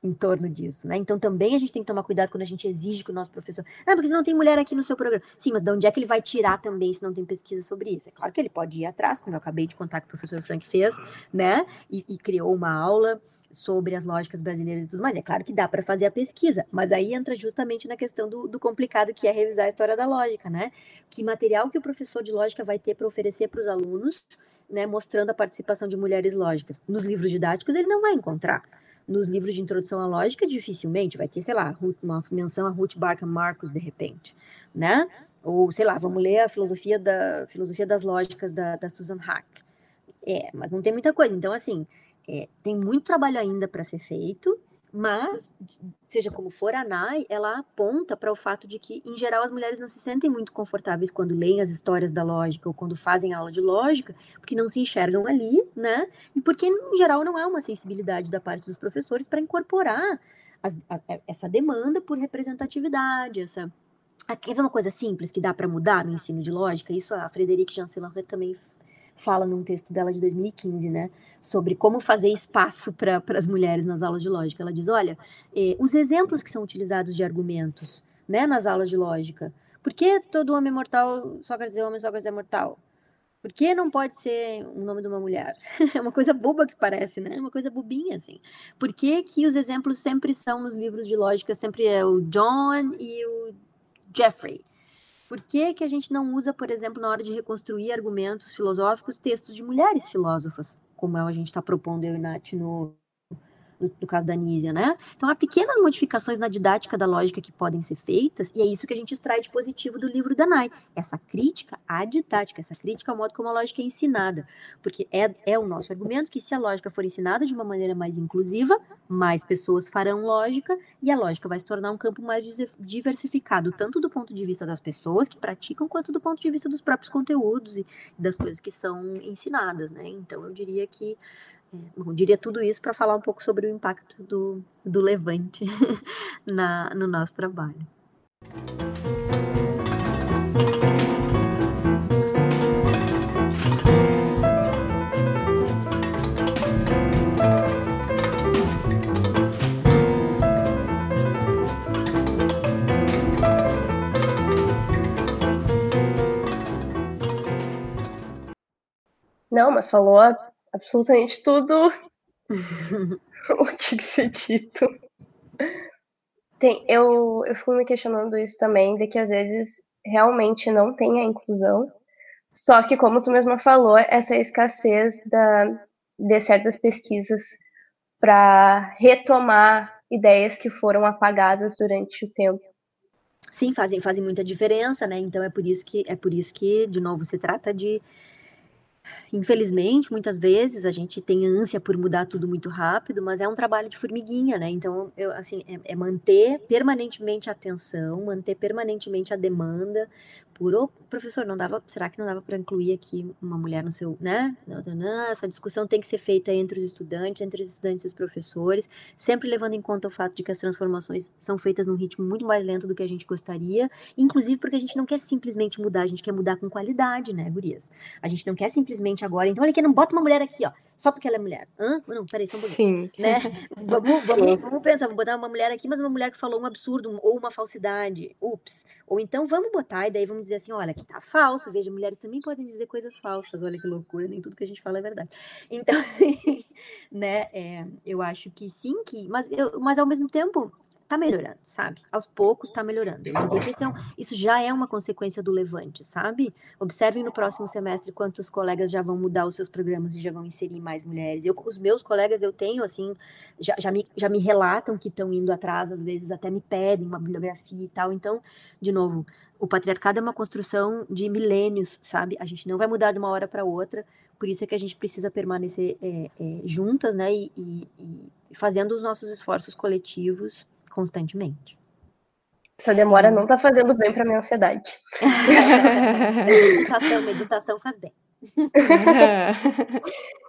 em torno disso, né? Então também a gente tem que tomar cuidado quando a gente exige que o nosso professor. Ah, porque você não tem mulher aqui no seu programa. Sim, mas de onde é que ele vai tirar também se não tem pesquisa sobre isso? É claro que ele pode ir atrás, como eu acabei de contar que o professor Frank fez, né? E, e criou uma aula sobre as lógicas brasileiras e tudo mais. É claro que dá para fazer a pesquisa, mas aí entra justamente na questão do, do, complicado que é revisar a história da lógica, né? Que material que o professor de lógica vai ter para oferecer para os alunos, né? Mostrando a participação de mulheres lógicas. Nos livros didáticos ele não vai encontrar nos livros de introdução à lógica, dificilmente vai ter, sei lá, uma menção a Ruth Barkham Marcos, de repente, né? Ou, sei lá, vamos ler a filosofia, da, filosofia das lógicas da, da Susan Hack. É, mas não tem muita coisa. Então, assim, é, tem muito trabalho ainda para ser feito, mas, seja como for, a NAI, ela aponta para o fato de que, em geral, as mulheres não se sentem muito confortáveis quando leem as histórias da lógica ou quando fazem aula de lógica, porque não se enxergam ali, né? E porque, em geral, não há uma sensibilidade da parte dos professores para incorporar as, a, essa demanda por representatividade, essa. Quer ver uma coisa simples que dá para mudar no ensino de lógica? Isso a Frederique Janselan também fala num texto dela de 2015, né, sobre como fazer espaço para as mulheres nas aulas de lógica. Ela diz: olha, eh, os exemplos que são utilizados de argumentos, né, nas aulas de lógica. Por que todo homem é mortal, Sócrates é homem, Sócrates é mortal? Por que não pode ser o nome de uma mulher? É uma coisa boba que parece, né? É uma coisa bobinha, assim. Por que, que os exemplos sempre são nos livros de lógica, sempre é o John e o Jeffrey? Por que, que a gente não usa, por exemplo, na hora de reconstruir argumentos filosóficos, textos de mulheres filósofas, como a gente está propondo eu e Nath no, no, caso da Nísia, né? Então, há pequenas modificações na didática da lógica que podem ser feitas, e é isso que a gente extrai de positivo do livro da Nai. Essa crítica à didática, essa crítica ao modo como a lógica é ensinada. Porque é, é o nosso argumento que se a lógica for ensinada de uma maneira mais inclusiva, mais pessoas farão lógica, e a lógica vai se tornar um campo mais diversificado, tanto do ponto de vista das pessoas que praticam, quanto do ponto de vista dos próprios conteúdos e das coisas que são ensinadas, né? Então, eu diria que é, eu diria tudo isso para falar um pouco sobre o impacto do, do levante na, no nosso trabalho. Não, mas falou absolutamente tudo o que ser dito. Tem, eu, eu fico me questionando isso também, de que às vezes realmente não tem a inclusão, só que, como tu mesma falou, essa escassez da, de certas pesquisas para retomar ideias que foram apagadas durante o tempo. Sim, fazem, fazem muita diferença, né? Então é por isso que é por isso que, de novo, se trata de Infelizmente, muitas vezes a gente tem ânsia por mudar tudo muito rápido, mas é um trabalho de formiguinha, né? Então, eu, assim, é, é manter permanentemente a atenção, manter permanentemente a demanda, por, oh, professor, não dava, será que não dava para incluir aqui uma mulher no seu, né? Essa discussão tem que ser feita entre os estudantes, entre os estudantes e os professores, sempre levando em conta o fato de que as transformações são feitas num ritmo muito mais lento do que a gente gostaria, inclusive porque a gente não quer simplesmente mudar, a gente quer mudar com qualidade, né, gurias? A gente não quer simplesmente agora, então olha aqui, não bota uma mulher aqui, ó, só porque ela é mulher. Hã? Não, peraí, só um pouquinho. Sim. Né? Vamos, vamos, vamos pensar, vamos botar uma mulher aqui, mas uma mulher que falou um absurdo ou uma falsidade, ups. Ou então vamos botar e daí vamos dizer assim, olha, que tá falso, veja, mulheres também podem dizer coisas falsas, olha que loucura, nem tudo que a gente fala é verdade. Então, né, é, eu acho que sim, que, mas, eu, mas ao mesmo tempo, tá melhorando, sabe? Aos poucos tá melhorando. Isso já é uma consequência do levante, sabe? Observem no próximo semestre quantos colegas já vão mudar os seus programas e já vão inserir mais mulheres. Eu, os meus colegas, eu tenho, assim, já, já, me, já me relatam que estão indo atrás, às vezes até me pedem uma bibliografia e tal. Então, de novo, o patriarcado é uma construção de milênios, sabe? A gente não vai mudar de uma hora para outra, por isso é que a gente precisa permanecer é, é, juntas, né? E, e, e fazendo os nossos esforços coletivos constantemente. Essa demora Sim. não tá fazendo bem para minha ansiedade. meditação, meditação faz bem.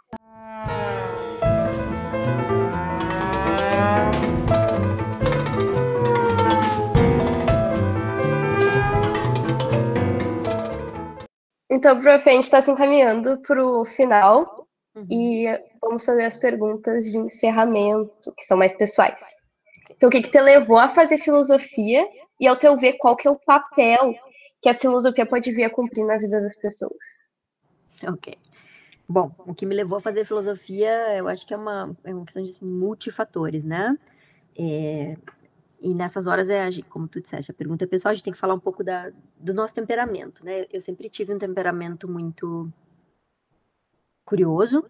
Então, prof, a gente está se encaminhando para o final uhum. e vamos fazer as perguntas de encerramento, que são mais pessoais. Então, o que, que te levou a fazer filosofia e, ao teu ver, qual que é o papel que a filosofia pode vir a cumprir na vida das pessoas? Ok. Bom, o que me levou a fazer filosofia, eu acho que é uma, é uma questão de assim, multifatores, né? É, e nessas horas, é, como tu disseste, a pergunta é pessoal, a gente tem que falar um pouco da, do nosso temperamento, né? Eu sempre tive um temperamento muito curioso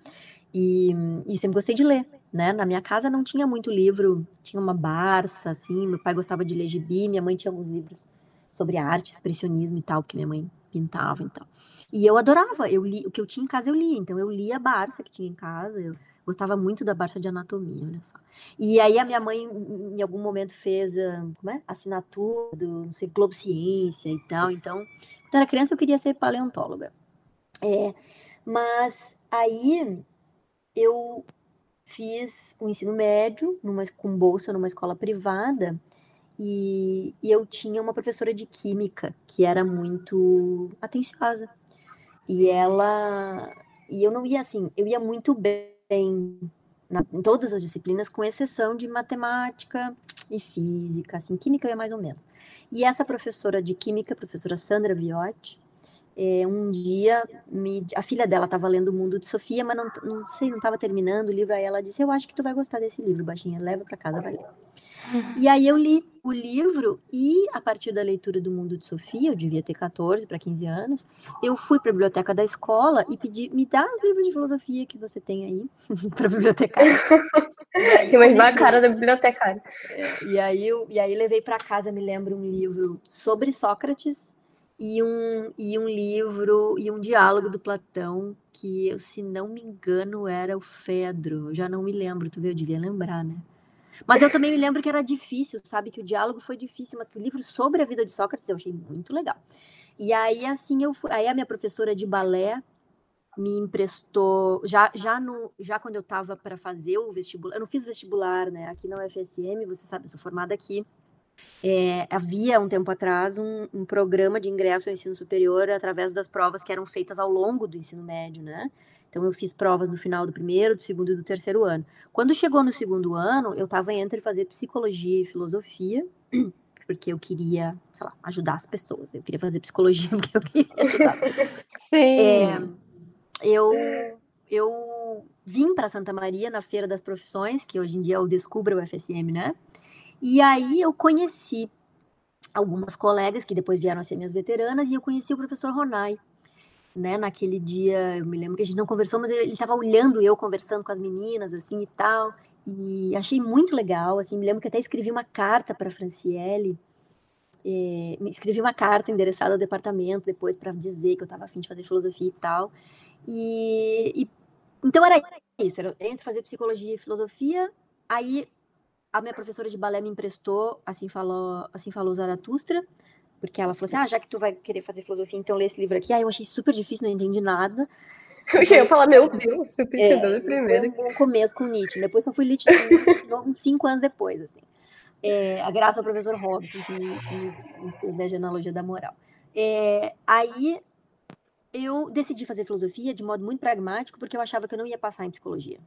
e, e sempre gostei de ler né? Na minha casa não tinha muito livro, tinha uma Barça, assim, meu pai gostava de ler gibi, minha mãe tinha alguns livros sobre arte, expressionismo e tal, que minha mãe pintava e tal. E eu adorava, eu li, o que eu tinha em casa eu lia, então eu lia a Barça que tinha em casa, eu gostava muito da Barça de anatomia, olha só. E aí a minha mãe em algum momento fez, ah, como é? Assinatura do, não sei, Globo Ciência e tal, então, quando era criança eu queria ser paleontóloga. É, mas aí eu fiz o ensino médio numa, com bolsa numa escola privada e, e, eu tinha uma professora de química que era muito atenciosa. E ela. E eu não ia assim, eu ia muito bem na, em todas as disciplinas, com exceção de matemática e física, assim, química eu ia mais ou menos. E essa professora de química, professora Sandra Viotti, é, um dia, me, a filha dela estava lendo O Mundo de Sofia, mas não, não sei, não estava terminando o livro. Aí ela disse: Eu acho que tu vai gostar desse livro, baixinha, leva para casa, vai ler. E aí eu li o livro e a partir da leitura do Mundo de Sofia, eu devia ter 14 para 15 anos, eu fui para a biblioteca da escola e pedi, me dá os livros de filosofia que você tem aí para a bibliotecária. Imaginar a cara da bibliotecária. E aí eu, e aí levei para casa, me lembro um livro sobre Sócrates e um, e um livro e um diálogo do Platão que eu, se não me engano, era o Fedro. Eu já não me lembro, tu vê, eu devia lembrar, né? Mas eu também me lembro que era difícil, sabe? Que o diálogo foi difícil, mas que o livro sobre a vida de Sócrates eu achei muito legal. E aí, assim, eu fui, aí a minha professora de balé me emprestou, já, já, no, já quando eu estava para fazer o vestibular, eu não fiz vestibular, né? Aqui na UFSM, você sabe, eu sou formada aqui. É, havia um tempo atrás um, um, programa de ingresso ao ensino superior através das provas que eram feitas ao longo do ensino médio, né? Então eu fiz provas no final do primeiro, do segundo e do terceiro ano. Quando chegou no segundo ano, eu estava entre fazer psicologia e filosofia, porque eu queria, sei lá, ajudar as pessoas. Eu queria fazer psicologia porque eu queria ajudar as pessoas. Sim. É, eu eu vim para Santa Maria na Feira das Profissões, que hoje em dia é o Descubra o FSM, né? E aí eu conheci algumas colegas que depois vieram a ser minhas veteranas e eu conheci o professor Ronai. Né, naquele dia, eu me lembro que a gente não conversou, mas ele estava olhando eu conversando com as meninas, assim, e tal, e achei muito legal, assim, me lembro que até escrevi uma carta para Franciele, é, escrevi uma carta endereçada ao departamento depois para dizer que eu estava afim de fazer filosofia e tal, e, e então era isso, era entre fazer psicologia e filosofia, aí a minha professora de balé me emprestou, assim falou, assim falou Zaratustra, porque ela falou assim: ah, já que tu vai querer fazer filosofia, então lê esse livro aqui. Aí eu achei super difícil, não entendi nada. Eu ia falar, meu Deus, você tá entendendo é, primeiro. Foi um começo com Nietzsche, depois só fui Nietzsche uns cinco anos depois, assim. É, graças ao professor Robson, que me, que me fez a genealogia da moral. É, aí eu decidi fazer filosofia de modo muito pragmático, porque eu achava que eu não ia passar em psicologia.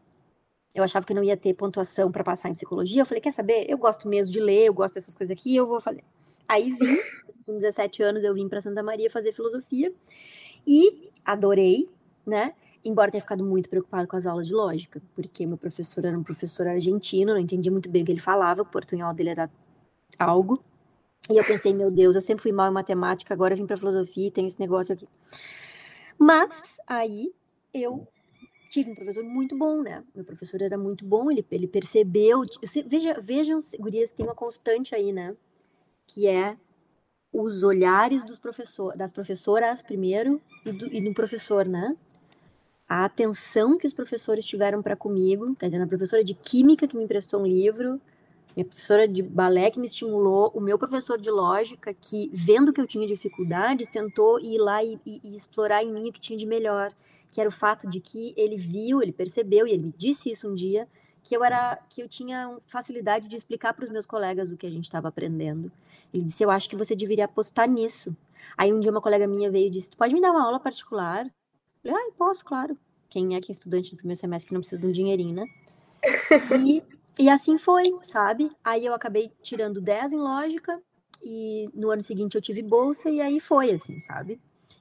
Eu achava que não ia ter pontuação para passar em psicologia. Eu falei, quer saber? Eu gosto mesmo de ler, eu gosto dessas coisas aqui, eu vou fazer. Aí vim, com 17 anos, eu vim para Santa Maria fazer filosofia e adorei, né? Embora tenha ficado muito preocupado com as aulas de lógica, porque meu professor era um professor argentino, não entendia muito bem o que ele falava, o portunhol dele era algo. E eu pensei, meu Deus, eu sempre fui mal em matemática, agora eu vim para filosofia e tem esse negócio aqui. Mas aí eu tive um professor muito bom, né? Meu professor era muito bom, ele, ele percebeu. Veja, vejam, gurias, tem uma constante aí, né? Que é os olhares dos professor, das professoras primeiro e do, e do professor, né? A atenção que os professores tiveram para comigo, quer dizer, minha professora de química que me emprestou um livro, minha professora de balé que me estimulou, o meu professor de lógica que, vendo que eu tinha dificuldades, tentou ir lá e, e, e, explorar em mim o que tinha de melhor, que era o fato de que ele viu, ele percebeu, e ele me disse isso um dia, que eu era que eu tinha facilidade de explicar para os meus colegas o que a gente estava aprendendo. Ele disse: "Eu acho que você deveria apostar nisso". Aí um dia uma colega minha veio e disse: "Tu pode me dar uma aula particular?" Eu falei: "Ah, posso, claro. Quem é que é estudante do primeiro semestre que não precisa de um dinheirinho, né?" E e assim foi, sabe? Aí eu acabei tirando 10 em lógica e no ano seguinte eu tive bolsa e aí foi assim, sabe?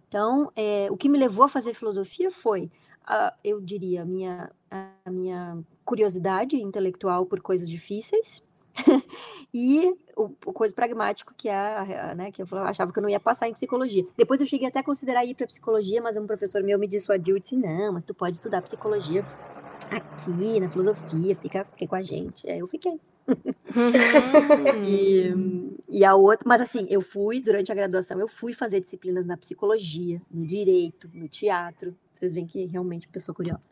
Então, é, o que me levou a fazer filosofia foi, uh, eu diria, a minha, a minha curiosidade intelectual por coisas difíceis e o, o, coisa pragmático que é, né, que eu achava que eu não ia passar em psicologia. Depois eu cheguei até a considerar ir para psicologia, mas um professor meu me dissuadiu e disse: "Não, mas tu pode estudar psicologia aqui na filosofia, fica, fica com a gente. Aí eu fiquei. Uhum. e, e a outra, mas assim, eu fui, durante a graduação, eu fui fazer disciplinas na psicologia, no direito, no teatro. Vocês veem que realmente pessoa curiosa.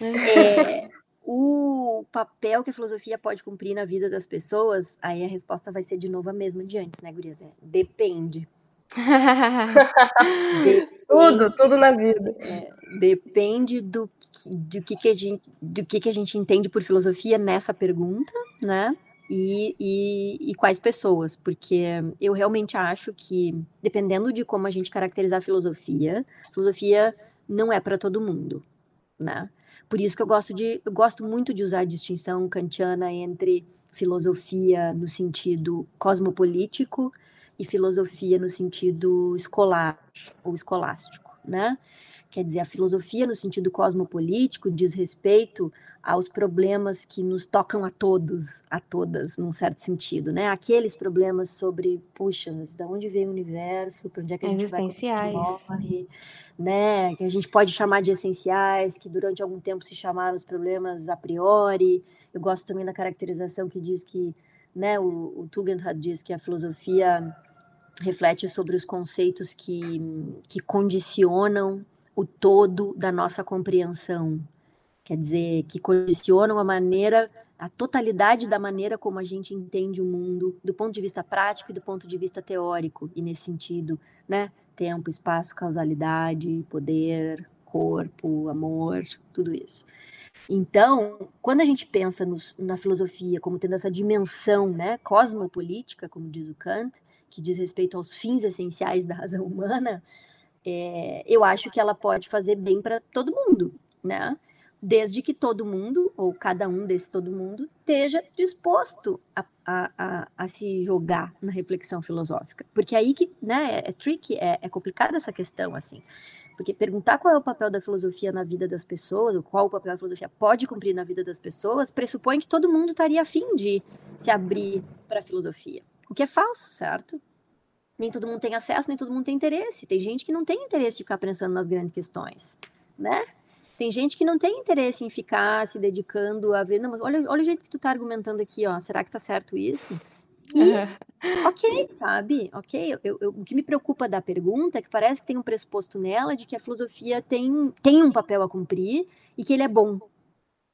É, o papel que a filosofia pode cumprir na vida das pessoas, aí a resposta vai ser de novo a mesma de antes, né, Gurias? É, depende. depende. Tudo, tudo na vida. É, depende do do que, que a gente, do que, que a gente entende por filosofia nessa pergunta, né? E, e, e, quais pessoas, porque eu realmente acho que, dependendo de como a gente caracterizar a filosofia, a filosofia não é para todo mundo, né? Por isso que eu gosto de, eu gosto muito de usar a distinção kantiana entre filosofia no sentido cosmopolítico e filosofia no sentido escolar ou escolástico, né? Quer dizer, a filosofia, no sentido cosmopolítico, diz respeito aos problemas que nos tocam a todos, a todas, num certo sentido, né? Aqueles problemas sobre, puxa, de onde veio o universo, para onde é que a gente Existenciais. vai morre, né? Que a gente pode chamar de essenciais, que durante algum tempo se chamaram os problemas a priori. Eu gosto também da caracterização que diz que, né, o, o Tugendhat diz que a filosofia reflete sobre os conceitos que, que condicionam o todo da nossa compreensão. Quer dizer, que condicionam a maneira, a totalidade da maneira como a gente entende o mundo, do ponto de vista prático e do ponto de vista teórico, e nesse sentido, né? Tempo, espaço, causalidade, poder, corpo, amor, tudo isso. Então, quando a gente pensa no, na filosofia como tendo essa dimensão né, cosmopolítica, como diz o Kant, que diz respeito aos fins essenciais da razão humana, é, eu acho que ela pode fazer bem para todo mundo, né? Desde que todo mundo, ou cada um desse todo mundo, esteja disposto a, a, a, a se jogar na reflexão filosófica. Porque aí que, né, é, é tricky, é, é complicada essa questão, assim. Porque perguntar qual é o papel da filosofia na vida das pessoas, ou qual o papel da filosofia pode cumprir na vida das pessoas, pressupõe que todo mundo estaria afim de se abrir para a filosofia. O que é falso, certo? Nem todo mundo tem acesso, nem todo mundo tem interesse. Tem gente que não tem interesse de ficar pensando nas grandes questões, né? Tem gente que não tem interesse em ficar se dedicando a ver, não, mas olha, olha o jeito que tu tá argumentando aqui, ó, será que tá certo isso? E, ok, sabe? Ok, eu, eu, o que me preocupa da pergunta é que parece que tem um pressuposto nela de que a filosofia tem, tem um papel a cumprir e que ele é bom,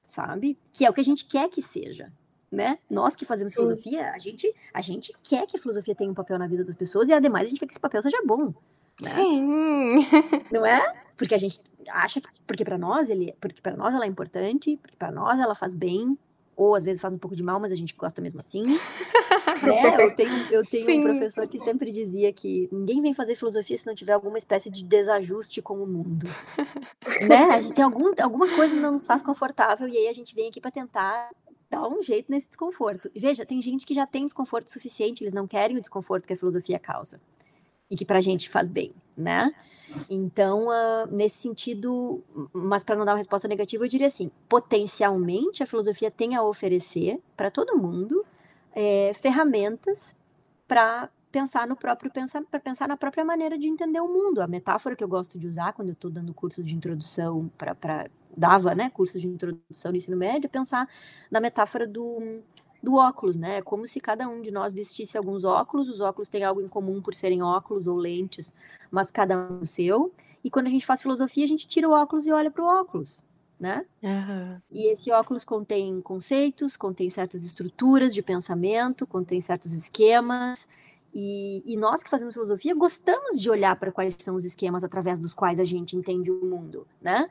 sabe? Que é o que a gente quer que seja né? Nós que fazemos filosofia, a gente, a gente quer que a filosofia tenha um papel na vida das pessoas e, ademais, a gente quer que esse papel seja bom. Né? Sim. Não é? Porque a gente acha que, porque para nós ele, porque para nós ela é importante, porque para nós ela faz bem, ou às vezes faz um pouco de mal, mas a gente gosta mesmo assim. né? Eu tenho, eu tenho um professor que sempre dizia que ninguém vem fazer filosofia se não tiver alguma espécie de desajuste com o mundo. né? A gente tem algum, alguma coisa que não nos faz confortável e aí a gente vem aqui para tentar dá um jeito nesse desconforto. Veja, tem gente que já tem desconforto suficiente, eles não querem o desconforto que a filosofia causa. E que pra gente faz bem, né? Então, uh, nesse sentido, mas para não dar uma resposta negativa, eu diria assim: potencialmente a filosofia tem a oferecer para todo mundo é, ferramentas para pensar no próprio pensar para pensar na própria maneira de entender o mundo. A metáfora que eu gosto de usar quando eu estou dando curso de introdução para dava, né, curso de introdução no ensino médio, pensar na metáfora do do óculos, né? É como se cada um de nós vestisse alguns óculos, os óculos têm algo em comum por serem óculos ou lentes, mas cada um o seu. E quando a gente faz filosofia, a gente tira o óculos e olha para o óculos, né? Uhum. E esse óculos contém conceitos, contém certas estruturas de pensamento, contém certos esquemas. E, e nós que fazemos filosofia gostamos de olhar para quais são os esquemas através dos quais a gente entende o mundo, né?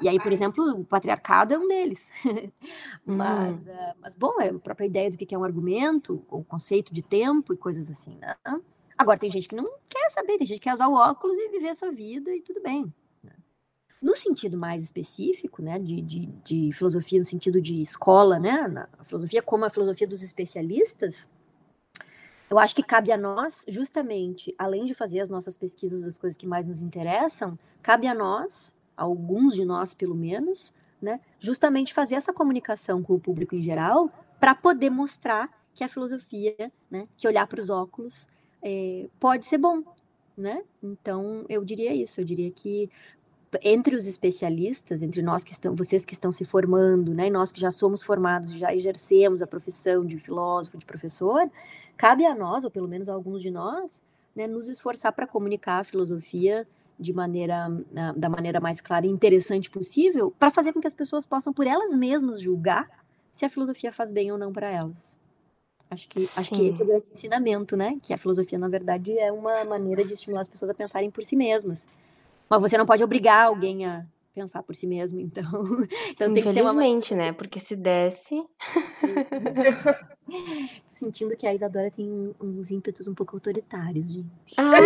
E aí, por exemplo, o patriarcado é um deles. mas, hum. uh, mas, bom, é a própria ideia do que é um argumento, o conceito de tempo e coisas assim, né? Agora, tem gente que não quer saber, tem gente que quer usar o óculos e viver a sua vida e tudo bem. Né? No sentido mais específico, né, de, de, de, filosofia no sentido de escola, né, na, filosofia como a filosofia dos especialistas, eu acho que cabe a nós, justamente, além de fazer as nossas pesquisas das coisas que mais nos interessam, cabe a nós alguns de nós pelo menos, né, justamente fazer essa comunicação com o público em geral para poder mostrar que a filosofia, né, que olhar para os óculos é, pode ser bom, né? Então eu diria isso, eu diria que entre os especialistas, entre nós que estão, vocês que estão se formando, né, e nós que já somos formados, já exercemos a profissão de filósofo, de professor, cabe a nós, ou pelo menos a alguns de nós, né, nos esforçar para comunicar a filosofia de maneira da maneira mais clara e interessante possível, para fazer com que as pessoas possam por elas mesmas julgar se a filosofia faz bem ou não para elas. Acho que, acho que esse é o grande ensinamento, né? Que a filosofia, na verdade, é uma maneira de estimular as pessoas a pensarem por si mesmas. Mas você não pode obrigar alguém a pensar por si mesmo, então. então tem Infelizmente, uma... né? Porque se desse. Sentindo que a Isadora tem uns ímpetos um pouco autoritários, gente. Ai,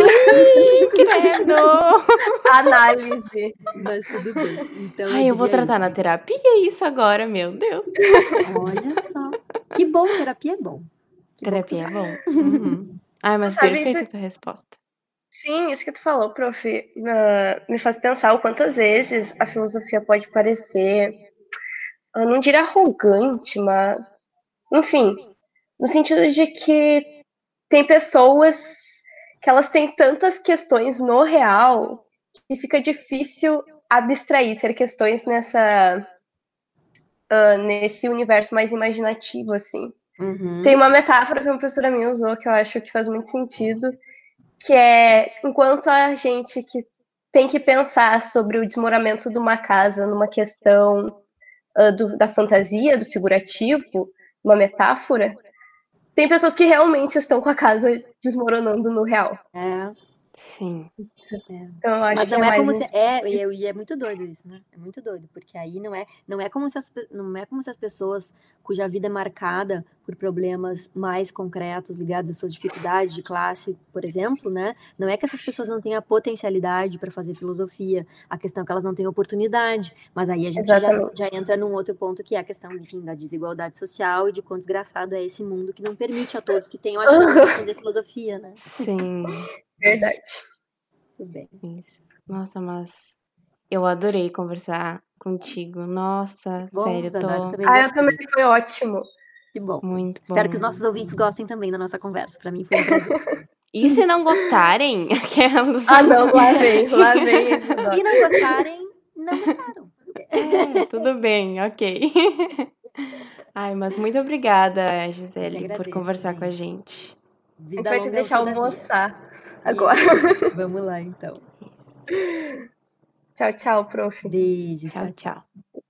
credo! Análise. Mas tudo bem. Então, Ai, eu, eu vou tratar isso. na terapia isso agora, meu Deus. Olha só. Que bom, terapia é bom. Que terapia bom é bom. Uhum. Ai, mas Sabe, perfeita isso... tua resposta. Sim, isso que tu falou, prof, uh, me faz pensar o quantas vezes a filosofia pode parecer, eu não diria arrogante, mas, enfim, no sentido de que tem pessoas que elas têm tantas questões no real que fica difícil abstrair, ter questões nessa uh, nesse universo mais imaginativo, assim. Uhum. Tem uma metáfora que uma professora minha usou que eu acho que faz muito sentido, que é enquanto a gente que tem que pensar sobre o desmoramento de uma casa numa questão uh, do, da fantasia, do figurativo, uma metáfora, tem pessoas que realmente estão com a casa desmoronando no real. É. Sim. Então, eu acho Mas não que é, é como se. É, e é, e é muito doido isso, né? É muito doido, porque aí não é, não é como se as, não é como se as pessoas cuja vida é marcada por problemas mais concretos ligados às suas dificuldades de classe, por exemplo, né? Não é que essas pessoas não tenham a potencialidade para fazer filosofia, a questão é que elas não têm oportunidade. Mas aí a gente já, já, entra num outro ponto que é a questão, enfim, da desigualdade social e de quão desgraçado é esse mundo que não permite a todos que tenham a chance de fazer filosofia, né? Sim. Verdade. Tudo bem. Isso. Nossa, mas eu adorei conversar contigo. Nossa, bom, sério, tô... Ah, eu também foi ótimo. Que bom. Muito Espero bom. que os nossos ouvintes gostem também da nossa conversa. Para mim foi um prazer. E se não gostarem, aquelas. Ah, não, lá vem, lá vem. E não gostarem, não gostaram. É, tudo bem, ok. Ai, mas muito obrigada, Gisele, agradeço, por conversar gente. com a gente. Vida vai te deixar almoçar agora. Vamos lá, então. Tchau, tchau, prof. Beijo. Tchau, tchau.